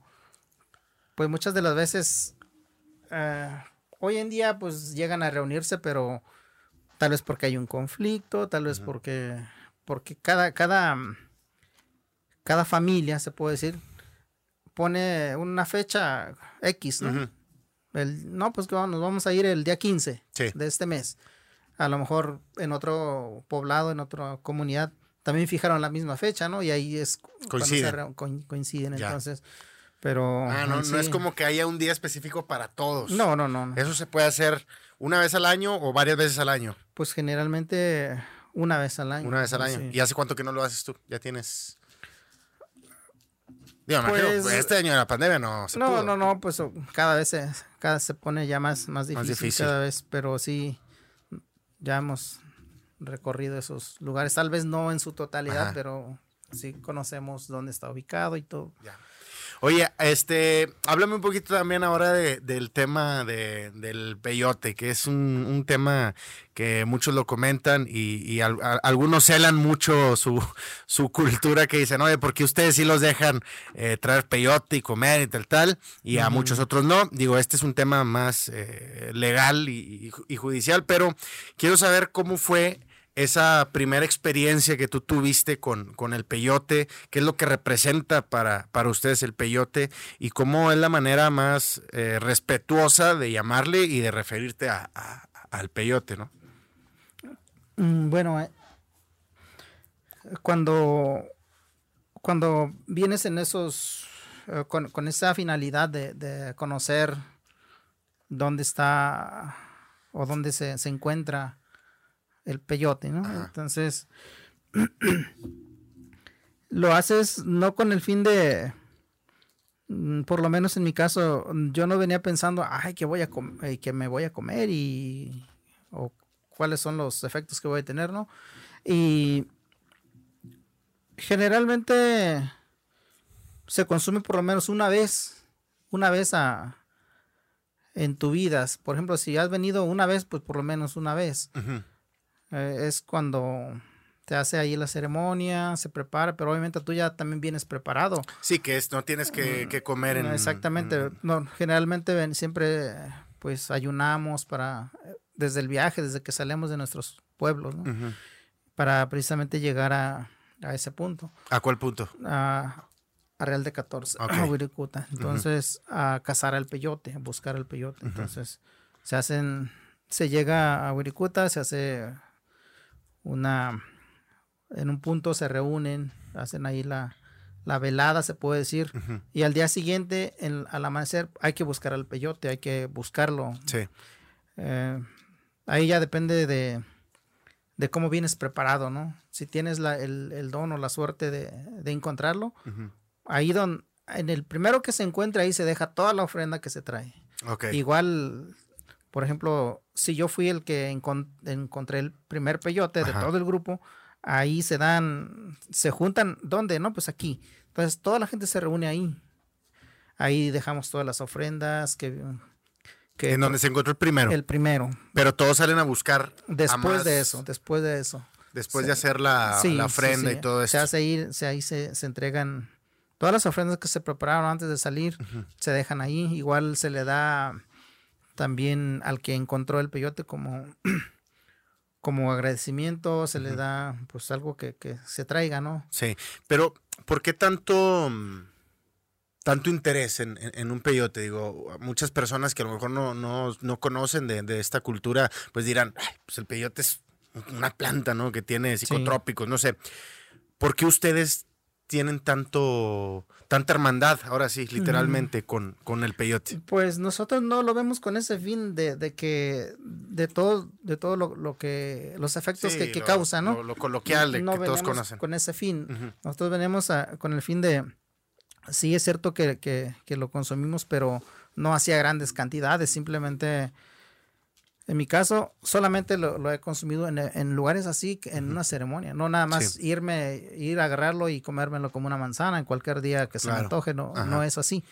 pues muchas de las veces eh, hoy en día pues llegan a reunirse pero tal vez porque hay un conflicto tal vez porque porque cada cada cada familia se puede decir pone una fecha X ¿no? El- no pues que vamos- nos vamos a ir el día 15 Sí. de este mes a lo mejor en otro poblado en otra comunidad también fijaron la misma fecha no y ahí es cuando se Coinciden. coinciden Ya. entonces pero Ah, no, no es como que haya un día específico para todos. no no no no. Eso se puede hacer una vez al año o varias veces al año. pues generalmente una vez al año Una vez al año. sí. ¿Y hace cuánto que no lo haces tú? Ya tienes. Digo, imagino, Pues- este año de la pandemia no se no pudo. no no pues cada vez se cada se pone ya más más difícil, difícil. cada vez pero sí ya hemos recorrido esos lugares tal vez no en su totalidad Ajá. pero sí conocemos dónde está ubicado y todo Oye, este, háblame un poquito también ahora de- del tema de- del peyote, que es un, un tema que muchos lo comentan y, y al- a- algunos celan mucho su, su cultura que dicen, oye, porque ustedes sí los dejan eh, traer peyote y comer y tal, tal, y a muchos otros no. Digo, este es un tema más eh, legal y, y- y judicial, pero quiero saber cómo fue esa primera experiencia que tú tuviste con, con el peyote, qué es lo que representa para, para ustedes el peyote y cómo es la manera más eh, respetuosa de llamarle y de referirte a- al peyote, ¿no? Mm, Bueno, eh, cuando, cuando vienes en esos, eh, con, con esa finalidad de, de conocer dónde está o dónde se, se encuentra el peyote, ¿no? Ajá. Entonces, [clears throat] lo haces no con el fin de, mm, por lo menos en mi caso, yo no venía pensando, ay, que voy a com- eh, que me voy a comer y o cuáles son los efectos que voy a tener, ¿no? Y generalmente se consume por lo menos una vez, una vez a en tu vida. Por ejemplo, si has venido una vez, pues por lo menos una vez. Eh, es cuando te hace ahí la ceremonia, se prepara, pero obviamente tú ya también vienes preparado. Sí, que es, no tienes que, que comer en... Exactamente. en- No, generalmente ven- siempre pues ayunamos para eh, desde el viaje, desde que salimos de nuestros pueblos, ¿no? Para precisamente llegar a, a ese punto, ¿A cuál punto? a, a Real de 14, Ok. a Wirikuta. Entonces, a cazar al peyote, a buscar al peyote. Entonces, se hacen, se llega a Wirikuta, se hace una, en un punto se reúnen, hacen ahí la, la velada, se puede decir, y al día siguiente, en- al amanecer, hay que buscar al peyote, hay que buscarlo. Sí. Eh, ahí ya depende de, de cómo vienes preparado, ¿no? Si tienes la- el, el don o la suerte de, de encontrarlo, ahí don, en el primero que se encuentra, ahí se deja toda la ofrenda que se trae. Ok. Igual, por ejemplo, si yo fui el que encon- encontré el primer peyote de todo el grupo, ahí se dan, se juntan, ¿dónde? No, pues aquí. Entonces toda la gente se reúne ahí. Ahí dejamos todas las ofrendas que... que en donde se encontró el primero. el primero. Pero todos salen a buscar. a Después más- de eso, después de eso. Después de hacer la, Sí, la sí, ofrenda sí. y todo Se eso. hace ahí, se, ahí se, se entregan todas las ofrendas que se prepararon antes de salir, se dejan ahí. Igual se le da también al que encontró el peyote como, [clears throat] como agradecimiento, se le da pues algo que, que, se traiga, ¿no? Sí, pero ¿por qué tanto, tanto interés en, en, un peyote? Digo, muchas personas que a lo mejor no, no, no conocen de, de, esta cultura, pues dirán, pues el peyote es una planta, ¿no? Que tiene psicotrópicos, no sé. ¿Por qué ustedes tienen tanto tanta hermandad, ahora sí, literalmente, con, con el peyote? Pues nosotros no lo vemos con ese fin de, de que, de todo, de todo lo, que, los efectos que, que causa, ¿no? Lo, coloquial de que todos conocen. Con ese fin. Nosotros venimos con el fin de, sí es cierto que, que, que lo consumimos, pero no hacía grandes cantidades, simplemente en mi caso, solamente lo, he consumido en, lugares así, en una ceremonia. No nada más irme, ir a agarrarlo y comérmelo como una manzana en cualquier día que se me antoje. No, no es así.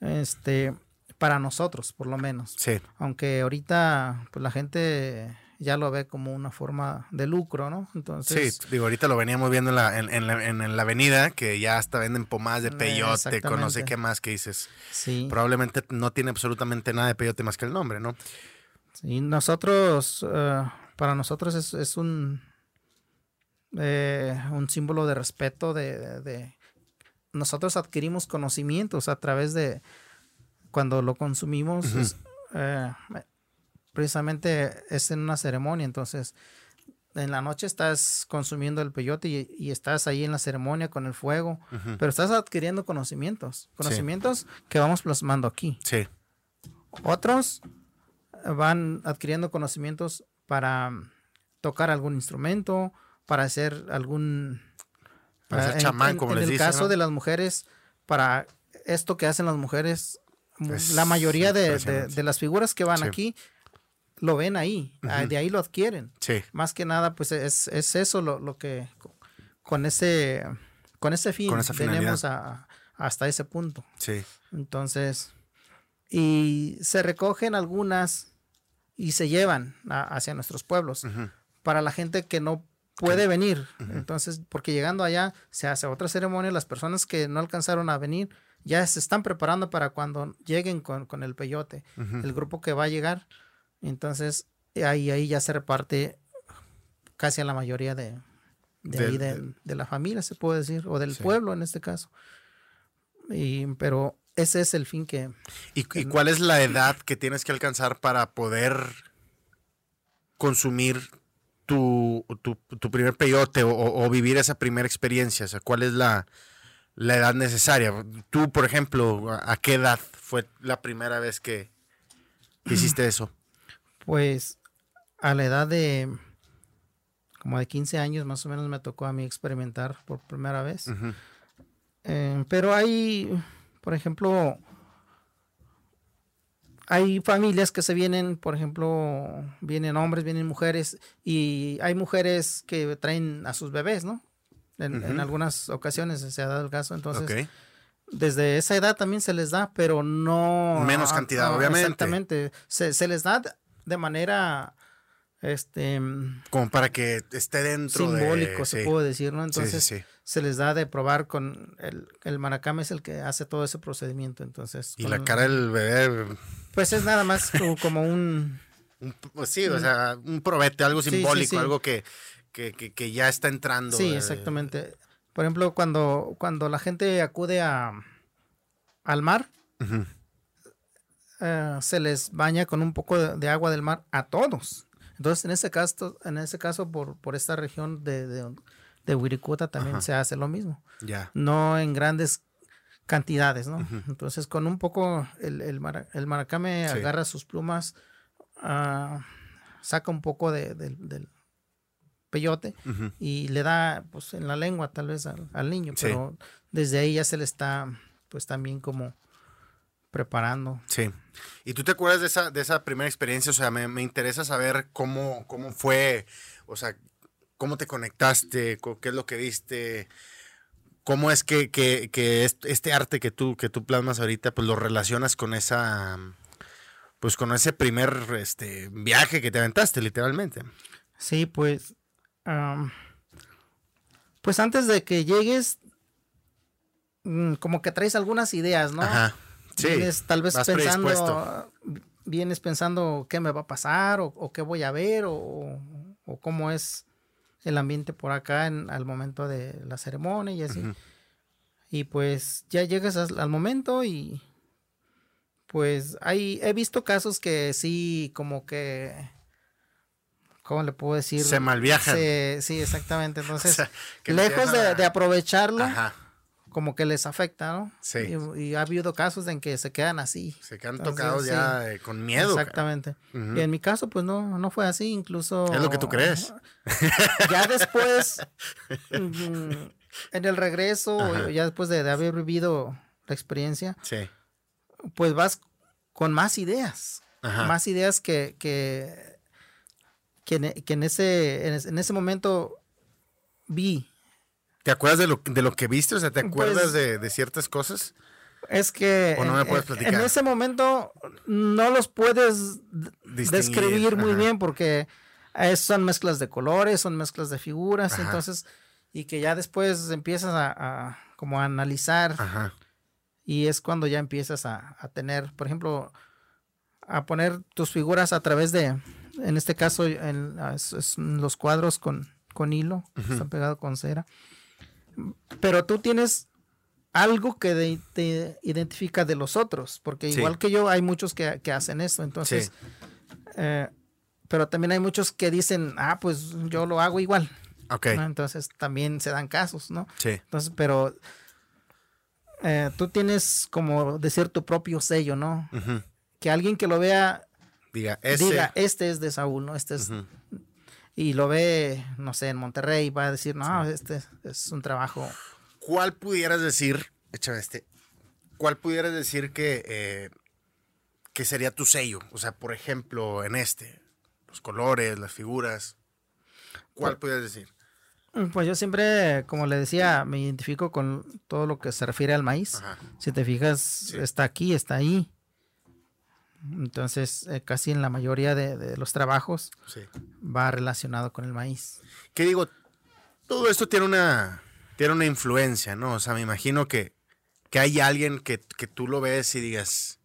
Este, para nosotros, por lo menos. Sí. Aunque ahorita, pues la gente ya lo ve como una forma de lucro, ¿no? Entonces. Sí, digo, ahorita lo veníamos viendo en la, en, la, en la avenida, que ya hasta venden pomadas de peyote, con no sé qué más que dices. Sí. Probablemente no tiene absolutamente nada de peyote más que el nombre, ¿no? Y nosotros, eh, para nosotros es, un, eh, un símbolo de respeto, de, nosotros adquirimos conocimientos a través de cuando lo consumimos, eh, precisamente es en una ceremonia, entonces en la noche estás consumiendo el peyote y, estás ahí en la ceremonia con el fuego, pero estás adquiriendo conocimientos, conocimientos que vamos plasmando aquí. Sí. Otros van adquiriendo conocimientos para tocar algún instrumento, para hacer algún... Para ser chamán, como en el caso de las mujeres, para esto que hacen las mujeres, la mayoría de, las figuras que van aquí lo ven ahí, ah, de ahí lo adquieren. Sí. Más que nada, pues es, eso lo, que con ese con ese fin tenemos hasta ese punto. Sí. Entonces, y se recogen algunas y se llevan hacia nuestros pueblos. Para la gente que no puede venir. Entonces, porque llegando allá se hace otra ceremonia, las personas que no alcanzaron a venir ya se están preparando para cuando lleguen con, el peyote, el grupo que va a llegar. Entonces, ahí, ahí ya se reparte casi a la mayoría de, de, de, la familia, se puede decir, o del pueblo en este caso. Y, pero ese es el fin que... ¿Y, cuál es la edad que tienes que alcanzar para poder consumir tu, primer peyote o, vivir esa primera experiencia? O sea, ¿cuál es la, edad necesaria? Tú, por ejemplo, ¿a qué edad fue la primera vez que, hiciste eso? [clears throat] Pues a la edad de como de 15 años más o menos me tocó a mí experimentar por primera vez. Eh, pero hay por ejemplo, hay familias que se vienen, por ejemplo, vienen hombres, vienen mujeres, y hay mujeres que traen a sus bebés, ¿no? En, algunas ocasiones se ha dado el caso, entonces... Desde esa edad también se les da, pero no... Menos cantidad, obviamente. Exactamente. Se, se les da de manera este como para que esté dentro simbólico se puede decir no entonces se les da de probar con el, el maracame es el que hace todo ese procedimiento entonces y la cara del bebé pues es nada más como, un, pues sí o sea un probete algo simbólico algo que, que, ya está entrando sí exactamente. Por ejemplo cuando cuando la gente acude a al mar eh, se les baña con un poco de agua del mar a todos. Entonces, en ese caso, en ese caso por, por esta región de, de, de también se hace lo mismo. Ya. No en grandes cantidades, ¿no? Entonces, con un poco, el, el, maracame agarra sus plumas, ah, saca un poco de, del peyote y le da, pues, en la lengua tal vez al, niño, pero desde ahí ya se le está, pues, también como preparando. Sí. ¿Y tú te acuerdas de esa, de esa primera experiencia? O sea, me, interesa saber cómo, cómo fue, o sea, cómo te conectaste, qué es lo que viste, cómo es que, que, este arte que tú, que tú plasmas ahorita, pues lo relacionas con esa, pues con ese primer este, viaje que te aventaste, literalmente. Sí, pues, pues antes de que llegues, mm, como que traes algunas ideas, ¿no? Ajá vienes tal vez pensando, vienes pensando qué me va a pasar o, qué voy a ver o, o cómo es el ambiente por acá en, al momento de la ceremonia y así. Y pues ya llegas al, momento y pues hay, he visto casos que sí, como que, ¿cómo le puedo decir? Se malviajan. sí, exactamente. [laughs] Entonces, lejos de, aprovecharlo, como que les afecta, ¿no? Sí. Y, ha habido casos en que se quedan así. Se quedan tocados ya eh, con miedo. Exactamente. Y en mi caso, pues no, no fue así, incluso. Es lo que tú crees. Ya después, [laughs] mm, en el regreso, ya después de, haber vivido la experiencia, sí. pues vas con más ideas. Más ideas que, que, que, en, ese, en ese momento vi ¿Te acuerdas de lo, de lo que viste? O sea, ¿te acuerdas pues, de, ciertas cosas? Es que ¿O no me puedes platicar? en ese momento no los puedes describir muy bien porque son mezclas de colores, son mezclas de figuras, entonces, y que ya después empiezas a, como a analizar y es cuando ya empiezas a, tener, por ejemplo, a poner tus figuras a través de, en este caso, en, los cuadros con, con hilo, están pegados con cera pero tú tienes algo que te identifica de los otros, porque igual que yo hay muchos que, hacen eso, entonces, eh, pero también hay muchos que dicen, ah, pues yo lo hago igual. Ok. Entonces también se dan casos, ¿no? Sí. Entonces, pero eh, tú tienes como decir tu propio sello, ¿no? Que alguien que lo vea diga, este es de Saúl, ¿no? Este es y lo ve, no sé, en Monterrey, va a decir, no, este es un trabajo. ¿Cuál pudieras decir, échame este, cuál pudieras decir que, eh, que sería tu sello? O sea, por ejemplo, en este, los colores, las figuras. ¿Cuál pues pudieras decir? Pues yo siempre, como le decía, me identifico con todo lo que se refiere al maíz. Si te fijas, está aquí, está ahí. Entonces, eh, casi en la mayoría de, los trabajos va relacionado con el maíz. ¿Qué digo? Todo esto tiene una, tiene una influencia, ¿no? O sea, me imagino que, que hay alguien que, tú lo ves y digas,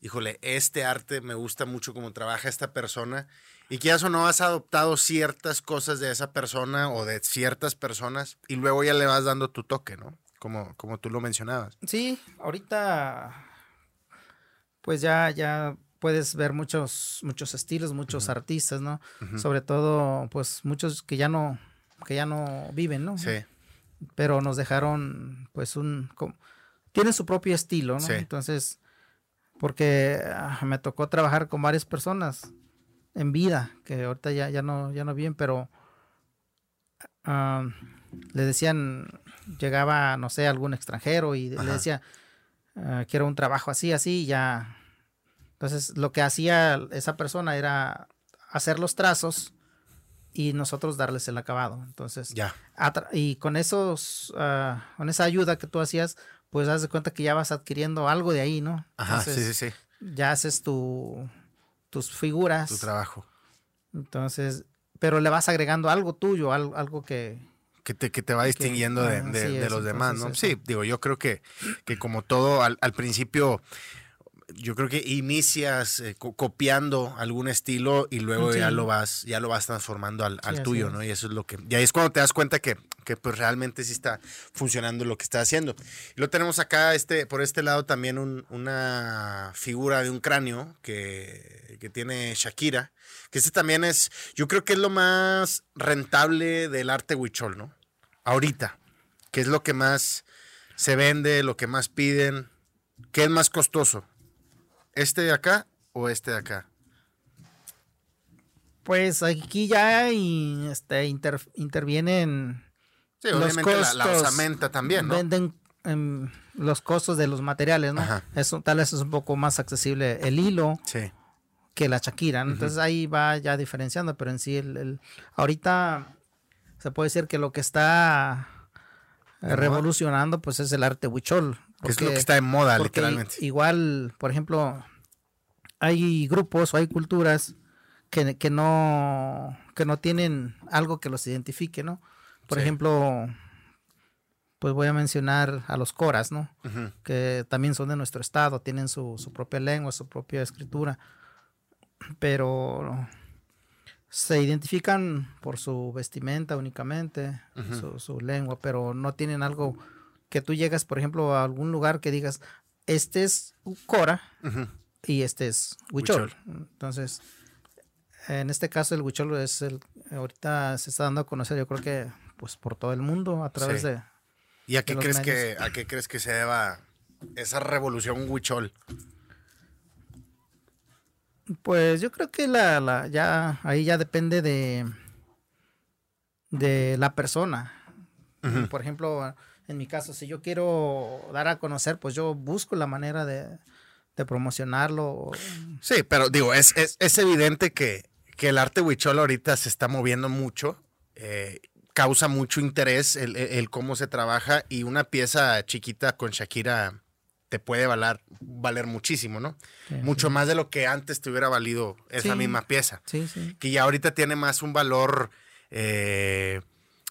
híjole, este arte me gusta mucho cómo trabaja esta persona y que eso no has adoptado ciertas cosas de esa persona o de ciertas personas y luego ya le vas dando tu toque, ¿no? Como, como tú lo mencionabas. Sí, ahorita pues ya, ya puedes ver muchos, muchos estilos, muchos artistas, ¿no? Sobre todo, pues muchos que ya no, que ya no viven, ¿no? Sí. Pero nos dejaron, pues, un, tienen su propio estilo, ¿no? Sí. Entonces, porque ah, me tocó trabajar con varias personas en vida, que ahorita ya, ya no, ya no viven, pero ah, le decían, llegaba, no sé, algún extranjero y le decía, ah, quiero un trabajo así, así, ya entonces, lo que hacía esa persona era hacer los trazos y nosotros darles el acabado. Entonces, ya. Y con esos, ah, con esa ayuda que tú hacías, pues haz de cuenta que ya vas adquiriendo algo de ahí, ¿no? Ajá, sí, sí, sí. Ya haces tu, tus figuras. Tu trabajo. Entonces, pero le vas agregando algo tuyo, algo, algo que, que te, que te, va distinguiendo de, los demás, ¿no? Sí, digo, yo creo que, que como todo, al, al, principio yo creo que inicias eh, copiando algún estilo y luego ya lo vas ya lo vas transformando al, tuyo, ¿no? Y eso es lo que y ahí es cuando te das cuenta que, pues realmente sí está funcionando lo que está haciendo. Y lo tenemos acá este por este lado también una figura de un cráneo que, que tiene Shakira, que este también es yo creo que es lo más rentable del arte huichol, ¿no? Ahorita, que es lo que más se vende, lo que más piden, ¿qué es más costoso? ¿Este de acá o este de acá? Pues aquí ya y, este, intervienen. Sí, obviamente la, osamenta también, ¿no? Venden los costos de los materiales, ¿no? Eso tal vez es un poco más accesible el hilo que la chaquira. Entonces ahí va ya diferenciando, pero en sí el, ahorita se puede decir que lo que está revolucionando pues es el arte huichol es lo que está en moda, literalmente. Igual, por ejemplo, hay grupos o hay culturas que, que, no, que no tienen algo que los identifique, ¿no? Por ejemplo, pues voy a mencionar a los coras, ¿no? Que también son de nuestro estado, tienen su, su propia lengua, su propia escritura. Pero se identifican por su vestimenta únicamente, su, su, lengua, pero no tienen algo que tú llegas, por ejemplo, a algún lugar que digas, este es Cora y este es Huichol. Entonces, en este caso el Huichol es el, ahorita se está dando a conocer, yo creo que pues por todo el mundo a través de... ¿Y a qué, crees que, a qué crees que se deba esa revolución Huichol? Pues yo creo que la, la, ya ahí ya depende de de la persona. Por ejemplo, en mi caso, si yo quiero dar a conocer, pues yo busco la manera de, de promocionarlo. Sí, pero digo, es, es, es evidente que, que, el arte huichol ahorita se está moviendo mucho. Eh, causa mucho interés el, el, cómo se trabaja y una pieza chiquita con Shakira te puede valer, valer muchísimo, ¿no? Mucho más de lo que antes te hubiera valido esa misma pieza. Sí, sí. Que ya ahorita tiene más un valor, eh,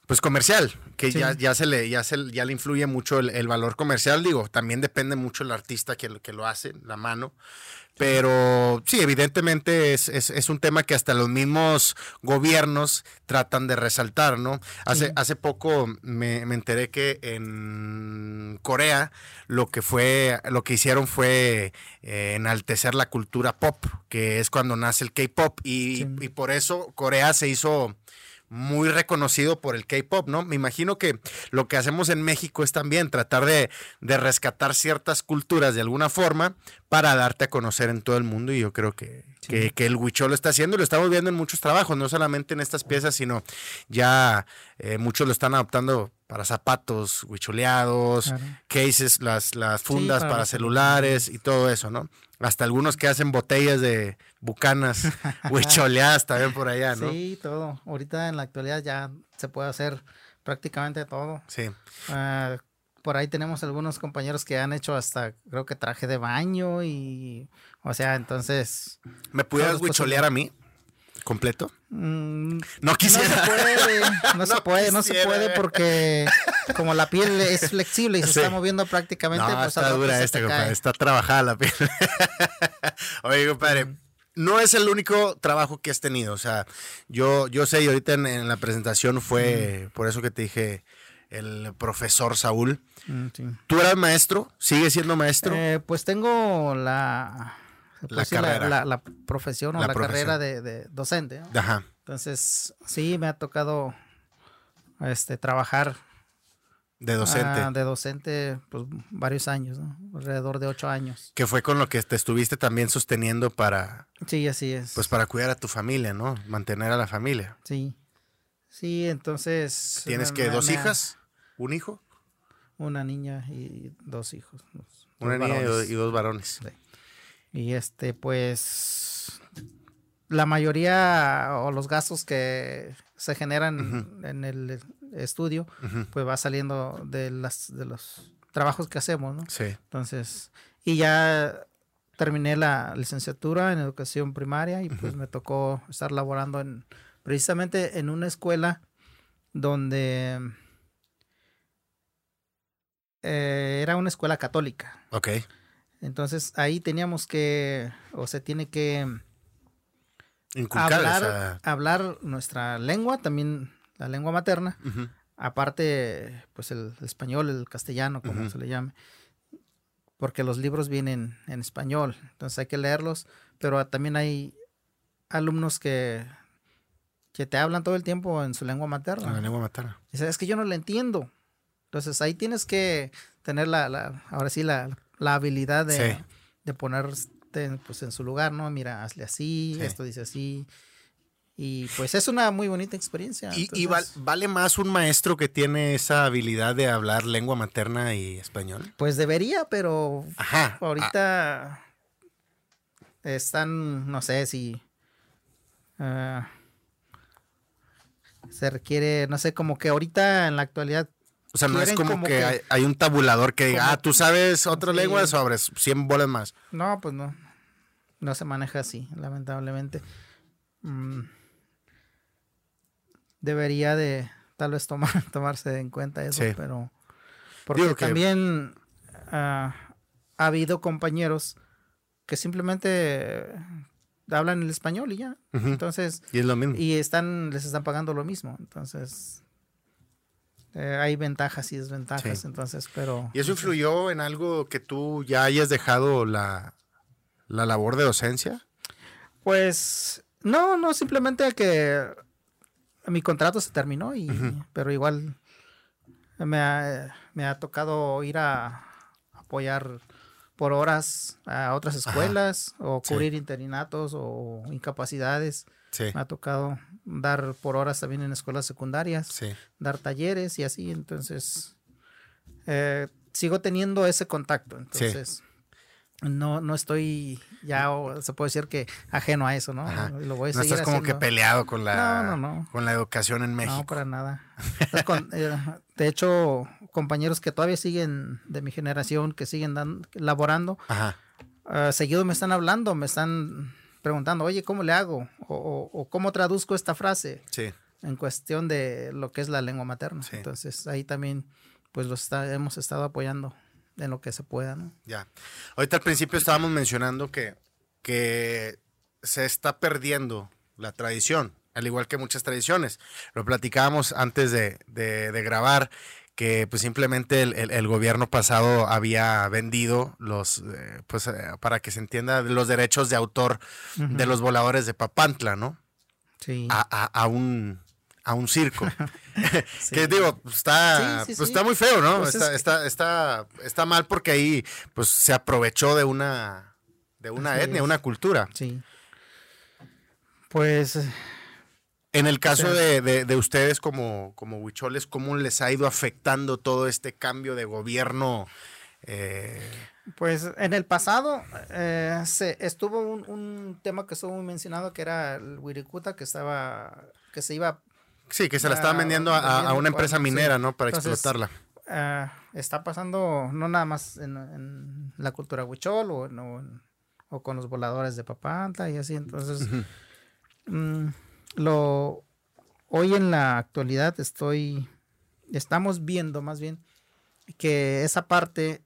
pues comercial, que ya, ya, se le, ya, se, ya le influye mucho el, el, valor comercial, digo, también depende mucho el artista que, que lo hace, la mano, pero sí, evidentemente es, es, es, un tema que hasta los mismos gobiernos tratan de resaltar, ¿no? Hace, sí. hace poco me, me, enteré que en Corea lo que fue, lo que hicieron fue eh, enaltecer la cultura pop, que es cuando nace el K-pop, y, sí. y por eso Corea se hizo muy reconocido por el K-pop, ¿no? Me imagino que lo que hacemos en México es también tratar de, de, rescatar ciertas culturas de alguna forma para darte a conocer en todo el mundo y yo creo que, sí. que, que, el Huichol lo está haciendo y lo estamos viendo en muchos trabajos, no solamente en estas piezas, sino ya eh, muchos lo están adoptando para zapatos huicholeados, claro. cases, las, las fundas sí, para, para celulares y todo eso, ¿no? Hasta algunos que hacen botellas de bucanas [laughs] huicholeadas también por allá, ¿no? Sí, todo. Ahorita en la actualidad ya se puede hacer prácticamente todo. Sí. Uh, por ahí tenemos algunos compañeros que han hecho hasta, creo que traje de baño y, o sea, entonces... ¿Me pudieras huicholear a mí? Completo? Mm, no quisiera. No se puede, no, no se puede, no se [laughs] puede porque como la piel es flexible y se sí. está moviendo prácticamente, no, pues está dura esta, compadre, está trabajada la piel. [laughs] Oye, compadre, no es el único trabajo que has tenido, o sea, yo, yo sé, y ahorita en, en la presentación fue, mm. por eso que te dije, el profesor Saúl. Mm, sí. ¿Tú eras maestro? ¿Sigues siendo maestro? Eh, pues tengo la la, carrera. La, la, la, profesión o la, profesión. carrera de, de docente. ¿no? Ajá. Entonces, sí, me ha tocado este, trabajar. De docente. Uh, de docente, pues varios años, ¿no? Alrededor de ocho años. Que fue con lo que te estuviste también sosteniendo para. Sí, así es. Pues para cuidar a tu familia, ¿no? Mantener a la familia. Sí. Sí, entonces. ¿Tienes que dos hijas? ¿Un hijo? Una niña y dos hijos. Dos, Una dos niña varones. y dos varones. Sí. Y este, pues, la mayoría o los gastos que se generan uh -huh. en el estudio, uh -huh. pues va saliendo de las de los trabajos que hacemos, ¿no? Sí. Entonces, y ya terminé la licenciatura en educación primaria y pues uh -huh. me tocó estar laborando en precisamente en una escuela donde eh, era una escuela católica. Ok. Entonces ahí teníamos que, o se tiene que Inculcar hablar, esa... hablar nuestra lengua, también la lengua materna, uh -huh. aparte pues el, el, español, el castellano, como uh -huh. se le llame, porque los libros vienen en español, entonces hay que leerlos, pero también hay alumnos que, que te hablan todo el tiempo en su lengua materna. En la lengua materna. Dice, es que yo no la entiendo. Entonces ahí tienes que tener la, la ahora sí, la, la habilidad de, sí. de ponerte pues, en su lugar, ¿no? Mira, hazle así, sí. esto dice así. Y pues es una muy bonita experiencia. ¿Y, Entonces, y val, vale más un maestro que tiene esa habilidad de hablar lengua materna y español? Pues debería, pero Ajá. ahorita ah. están, no sé si uh, se requiere, no sé, como que ahorita en la actualidad o sea, no es como, como que, que hay, hay, un tabulador que diga, ah, tú sabes otra sí. lengua sobre 100 bolas más. No, pues no. No se maneja así, lamentablemente. Mm. Debería de tal vez tomar, [laughs] tomarse en cuenta eso, sí. pero... Porque Digo también uh, ha habido compañeros que simplemente hablan el español y ya. Entonces, y es lo mismo. Y están, les están pagando lo mismo. Entonces, eh, hay ventajas y desventajas. Entonces, pero. ¿Y eso influyó en algo que tú ya hayas dejado la, la labor de docencia? Pues, no, no, simplemente que mi contrato se terminó y, pero igual me ha, me ha tocado ir a apoyar por horas a otras escuelas o cubrir interinatos o incapacidades. Me ha tocado dar por horas también en escuelas secundarias, dar talleres y así. Entonces, eh, sigo teniendo ese contacto. Entonces, no, no estoy ya, se puede decir que ajeno a eso, ¿no? Lo voy a no estás como que peleado con la, con la educación en México. No, para nada. [laughs] Eh, de hecho, compañeros que todavía siguen de mi generación, que siguen dan, laborando, eh, seguido me están hablando, me están preguntando, oye, ¿cómo le hago? O, ¿cómo traduzco esta frase? Sí. En cuestión de lo que es la lengua materna. Entonces, ahí también, pues, los hemos estado apoyando en lo que se pueda, ¿no? Ya. Ahorita al principio estábamos mencionando que, que se está perdiendo la tradición, al igual que muchas tradiciones. Lo platicábamos antes de, grabar, que pues simplemente el, gobierno pasado había vendido los, eh, pues eh, para que se entienda, los derechos de autor de los voladores de Papantla, ¿no? Sí. a un a un circo. [laughs] [laughs] que digo, pues, está, pues, está muy feo, ¿no? Pues está, está, está, está, mal porque ahí pues se aprovechó de una, de una etnia, una cultura. Sí. Pues. En el caso de, de, ustedes como, como huicholes, ¿cómo les ha ido afectando todo este cambio de gobierno? Eh? Pues en el pasado eh, se, estuvo un, un, tema que estuvo muy mencionado que era el Wirikuta que estaba que se iba Sí, que se la estaban vendiendo a, una empresa minera, ¿no? Para explotarla. Ah, está pasando no nada más en, la cultura huichol o, o, con los voladores de Papanta y así. Entonces, lo, hoy en la actualidad estoy, estamos viendo más bien que esa parte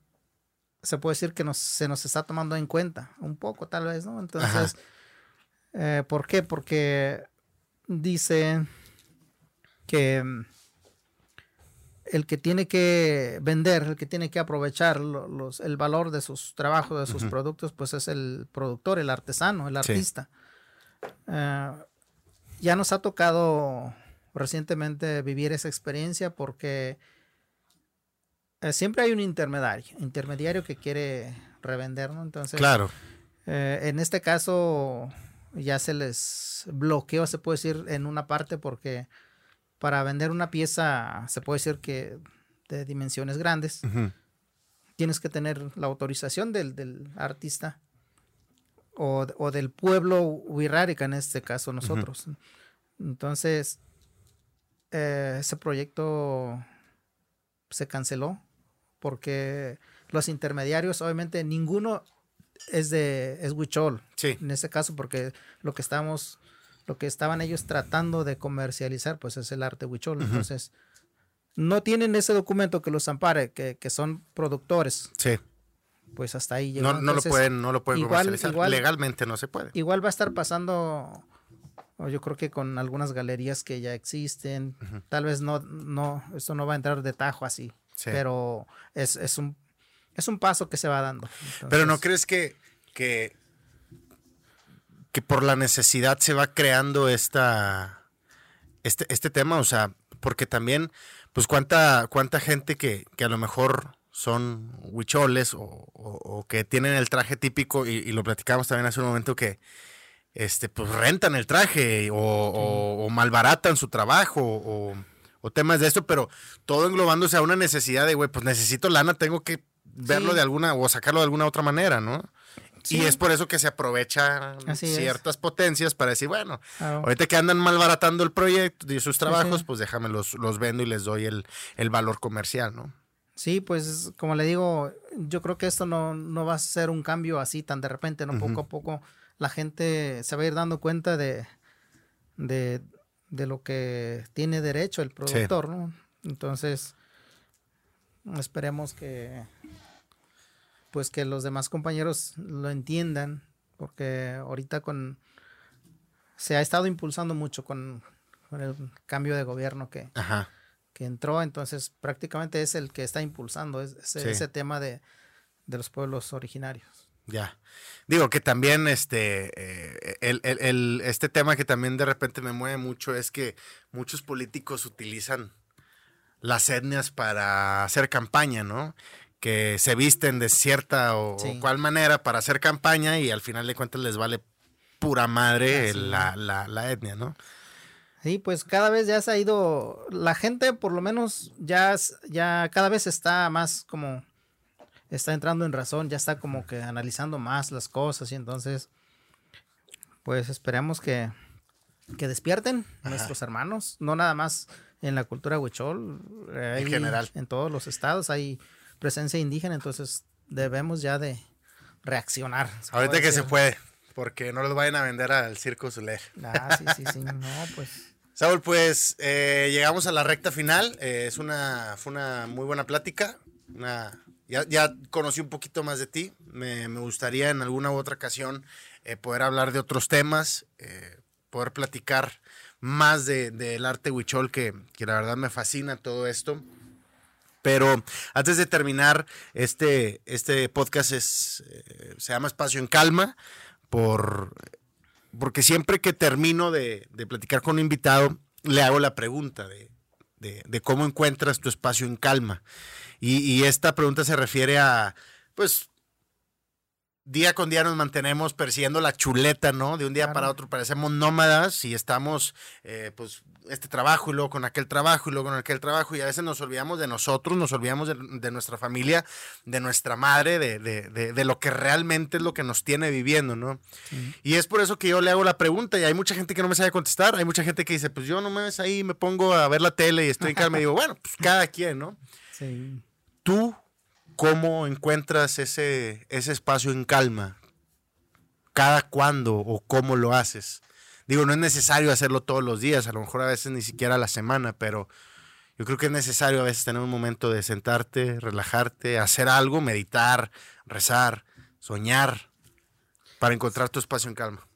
se puede decir que nos, se nos está tomando en cuenta, un poco tal vez, ¿no? Entonces, eh, ¿por qué? Porque dice que mm, el que tiene que vender, el que tiene que aprovechar los, el valor de sus trabajos, de sus productos, pues es el productor, el artesano, el artista. Eh, ya nos ha tocado recientemente vivir esa experiencia porque eh, siempre hay un intermediario, intermediario que quiere revender, ¿no? Entonces, claro. Eh, en este caso ya se les bloqueó, se puede decir, en una parte porque para vender una pieza, se puede decir que de dimensiones grandes, tienes que tener la autorización del, artista o, del pueblo Huirrárica, en este caso nosotros. Entonces, eh, ese proyecto se canceló porque los intermediarios, obviamente, ninguno es de es Huichol. Sí. En este caso, porque lo que estamos lo que estaban ellos tratando de comercializar, pues es el arte huichol. Entonces, no tienen ese documento que los ampare, que, son productores. Sí. Pues hasta ahí llegó. No, lo pueden, no lo pueden comercializar. Legalmente no se puede. Igual va a estar pasando, yo creo que con algunas galerías que ya existen. Tal vez no, no, esto no va a entrar de tajo así. Pero es, es, un, es un paso que se va dando. pero no crees que, que que por la necesidad se va creando esta, este, este tema, o sea, porque también, pues cuánta, cuánta gente que, que a lo mejor son huicholes o, que tienen el traje típico, y, lo platicamos también hace un momento que, este, pues rentan el traje o, malbaratan su trabajo o, temas de esto, pero todo englobándose a una necesidad de, güey, pues necesito lana, tengo que verlo de alguna o sacarlo de alguna otra manera, ¿no? Y es por eso que se aprovechan ciertas potencias para decir, bueno, ahorita que andan malbaratando el proyecto y sus trabajos, pues déjame los, los vendo y les doy el, valor comercial, ¿no? Sí, pues como le digo, yo creo que esto no, no va a ser un cambio así tan de repente, ¿no? Poco a poco la gente se va a ir dando cuenta de, de, de lo que tiene derecho el productor, ¿no? Entonces, esperemos que, pues que los demás compañeros lo entiendan porque ahorita con se ha estado impulsando mucho con, el cambio de gobierno que, que entró, entonces prácticamente es el que está impulsando ese, tema de, los pueblos originarios. Ya. Digo que también este, eh, el, este tema que también de repente me mueve mucho es que muchos políticos utilizan las etnias para hacer campaña, ¿no? Que se visten de cierta o, cual manera para hacer campaña y al final de cuentas les vale pura madre la, la, etnia, ¿no? Sí, pues cada vez ya se ha ido, la gente por lo menos ya, ya cada vez está más como, está entrando en razón, ya está como que analizando más las cosas y entonces, pues esperemos que, que despierten nuestros hermanos, no nada más en la cultura huichol, eh, en general. En todos los estados hay presencia indígena, entonces debemos ya de reaccionar. Ahorita que se puede, porque no los vayan a vender al Circo Zuler. Ah, sí, sí, sí, [laughs] no, pues. Saúl, pues eh, llegamos a la recta final. Eh, es una, fue una muy buena plática. ya, conocí un poquito más de ti. Me, gustaría en alguna u otra ocasión poder hablar de otros temas, poder platicar más del de, arte huichol, que, que la verdad me fascina todo esto. Pero antes de terminar, este, este podcast es, eh, se llama Espacio en Calma, por, porque siempre que termino de, de platicar con un invitado, le hago la pregunta de, de, cómo encuentras tu espacio en calma. Y, y, esta pregunta se refiere a, pues, día con día nos mantenemos persiguiendo la chuleta, ¿no? De un día para otro parecemos nómadas y estamos, eh, pues, este trabajo y luego con aquel trabajo y luego con aquel trabajo y a veces nos olvidamos de nosotros, nos olvidamos de, nuestra familia, de nuestra madre, de, de, de, lo que realmente es lo que nos tiene viviendo, ¿no? Y es por eso que yo le hago la pregunta y hay mucha gente que no me sabe contestar, hay mucha gente que dice, pues yo no me ves ahí, me pongo a ver la tele y estoy en calma y digo, bueno, pues cada quien, ¿no? Sí. Tú ¿Cómo encuentras ese, ese espacio en calma? ¿Cada cuándo o cómo lo haces? Digo, no es necesario hacerlo todos los días, a lo mejor a veces ni siquiera a la semana, pero yo creo que es necesario a veces tener un momento de sentarte, relajarte, hacer algo, meditar, rezar, soñar, para encontrar tu espacio en calma.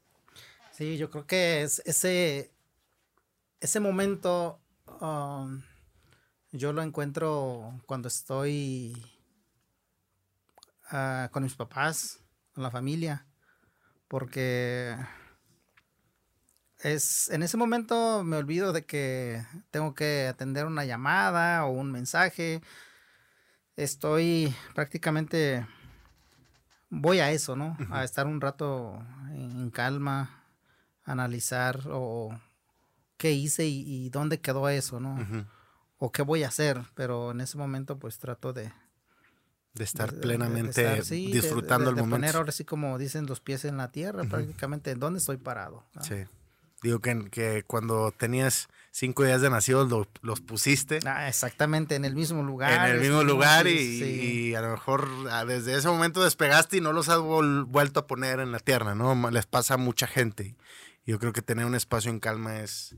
Sí, yo creo que es ese, ese momento um, yo lo encuentro cuando estoy Ah, con mis papás, con la familia, porque es en ese momento me olvido de que tengo que atender una llamada o un mensaje. Estoy prácticamente voy a eso, ¿no? A estar un rato en calma, analizar o qué hice y, dónde quedó eso, ¿no? O qué voy a hacer, pero en ese momento pues trato de, de estar plenamente disfrutando el momento. poner ahora sí como dicen los pies en la tierra, prácticamente en dónde estoy parado. Sí. Digo que, que, cuando tenías cinco días de nacido los pusiste. Ah, exactamente, en el mismo lugar. En el mismo lugar y, a lo mejor ah, desde ese momento despegaste y no los has vuelto a poner en la tierra, ¿no? Les pasa a mucha gente. Yo creo que tener un espacio en calma es,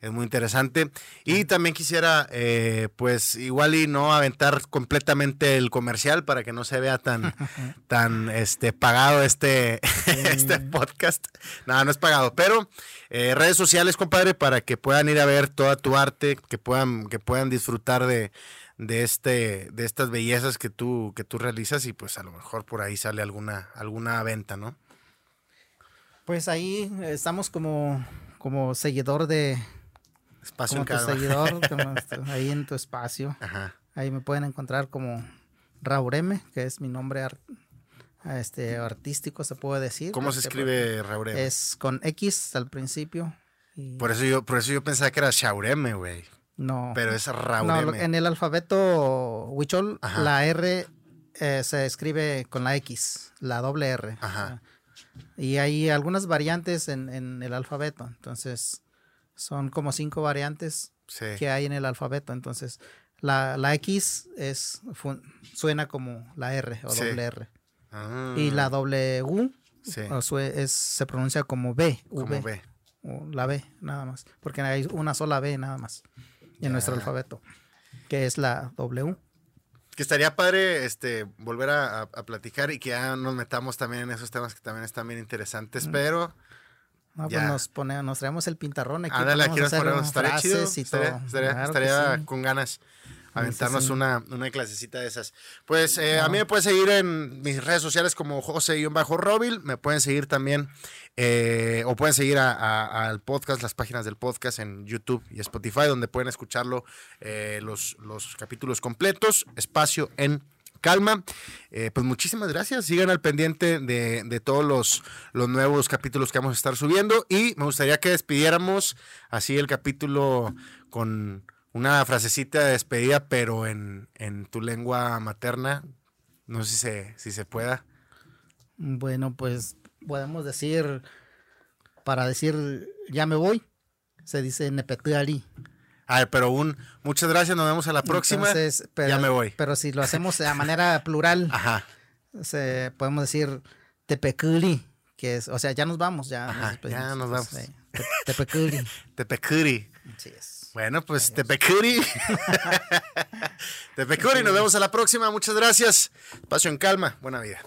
es muy interesante. Y también quisiera, eh, pues, igual y no aventar completamente el comercial para que no se vea tan, [laughs] tan, este, pagado este, [laughs] este podcast. Nada, no es pagado, pero eh, redes sociales, compadre, para que puedan ir a ver toda tu arte, que puedan, que puedan disfrutar de, de este, de estas bellezas que tú, que tú realizas y pues a lo mejor por ahí sale alguna, alguna venta, ¿no? Pues ahí estamos como, como seguidor de, Espacio como tu seguidor, [laughs] ahí en tu espacio. Ahí me pueden encontrar como Raureme, que es mi nombre este, artístico, se puede decir. ¿Cómo se escribe Raureme? Es con X al principio. Por, eso yo, por eso yo pensaba que era Shaureme, güey. No. Pero es Raureme. No, en el alfabeto Huichol, la R eh, se escribe con la X, la doble R. Ajá. Y hay algunas variantes en, en el alfabeto. Entonces, son como cinco variantes que hay en el alfabeto. Entonces, la, X es suena como la R o doble R. Y la W es, se pronuncia como B, v, O la B, nada más. Porque hay una sola B nada más en nuestro alfabeto, que es la W. que estaría padre este, volver a, a- a platicar y que ya nos metamos también en esos temas que también están bien interesantes, pero No, pues Ya. nos, pone, nos traemos el pintarrón aquí. ándale, aquí nos ponemos. Estaría chido. Estaría, todo. estaría- Claro estaría sí. con ganas aventarnos sí. una, una clasecita de esas. Pues eh, a mí me pueden seguir en mis redes sociales como José-Robil. Me pueden seguir también, eh, o pueden seguir a- a- al podcast, las páginas del podcast en YouTube y Spotify, donde pueden escucharlo eh, los, los capítulos completos. Espacio en calma. Eh, pues muchísimas gracias. Sigan al pendiente de, de todos los, los nuevos capítulos que vamos a estar subiendo. Y me gustaría que despidiéramos así el capítulo con una frasecita de despedida, pero en, en tu lengua materna. No sé si se, pueda. Bueno, pues podemos decir, para decir ya me voy, se dice Nepetali. A ver, pero un muchas gracias, nos vemos a la próxima. Entonces, pero, ya me voy. Pero si lo hacemos de manera [laughs] plural, Ajá. se, podemos decir Tepeculi, que es, o sea, ya nos vamos, ya. Ajá, despedimos. ya nos vamos. sí, Te- Tepeculi. [laughs] Tepecuri. Así es. Bueno, pues Tepecuri. [laughs] Tepecuri, nos vemos a la próxima. Muchas gracias. Espacio en calma. Buena vida.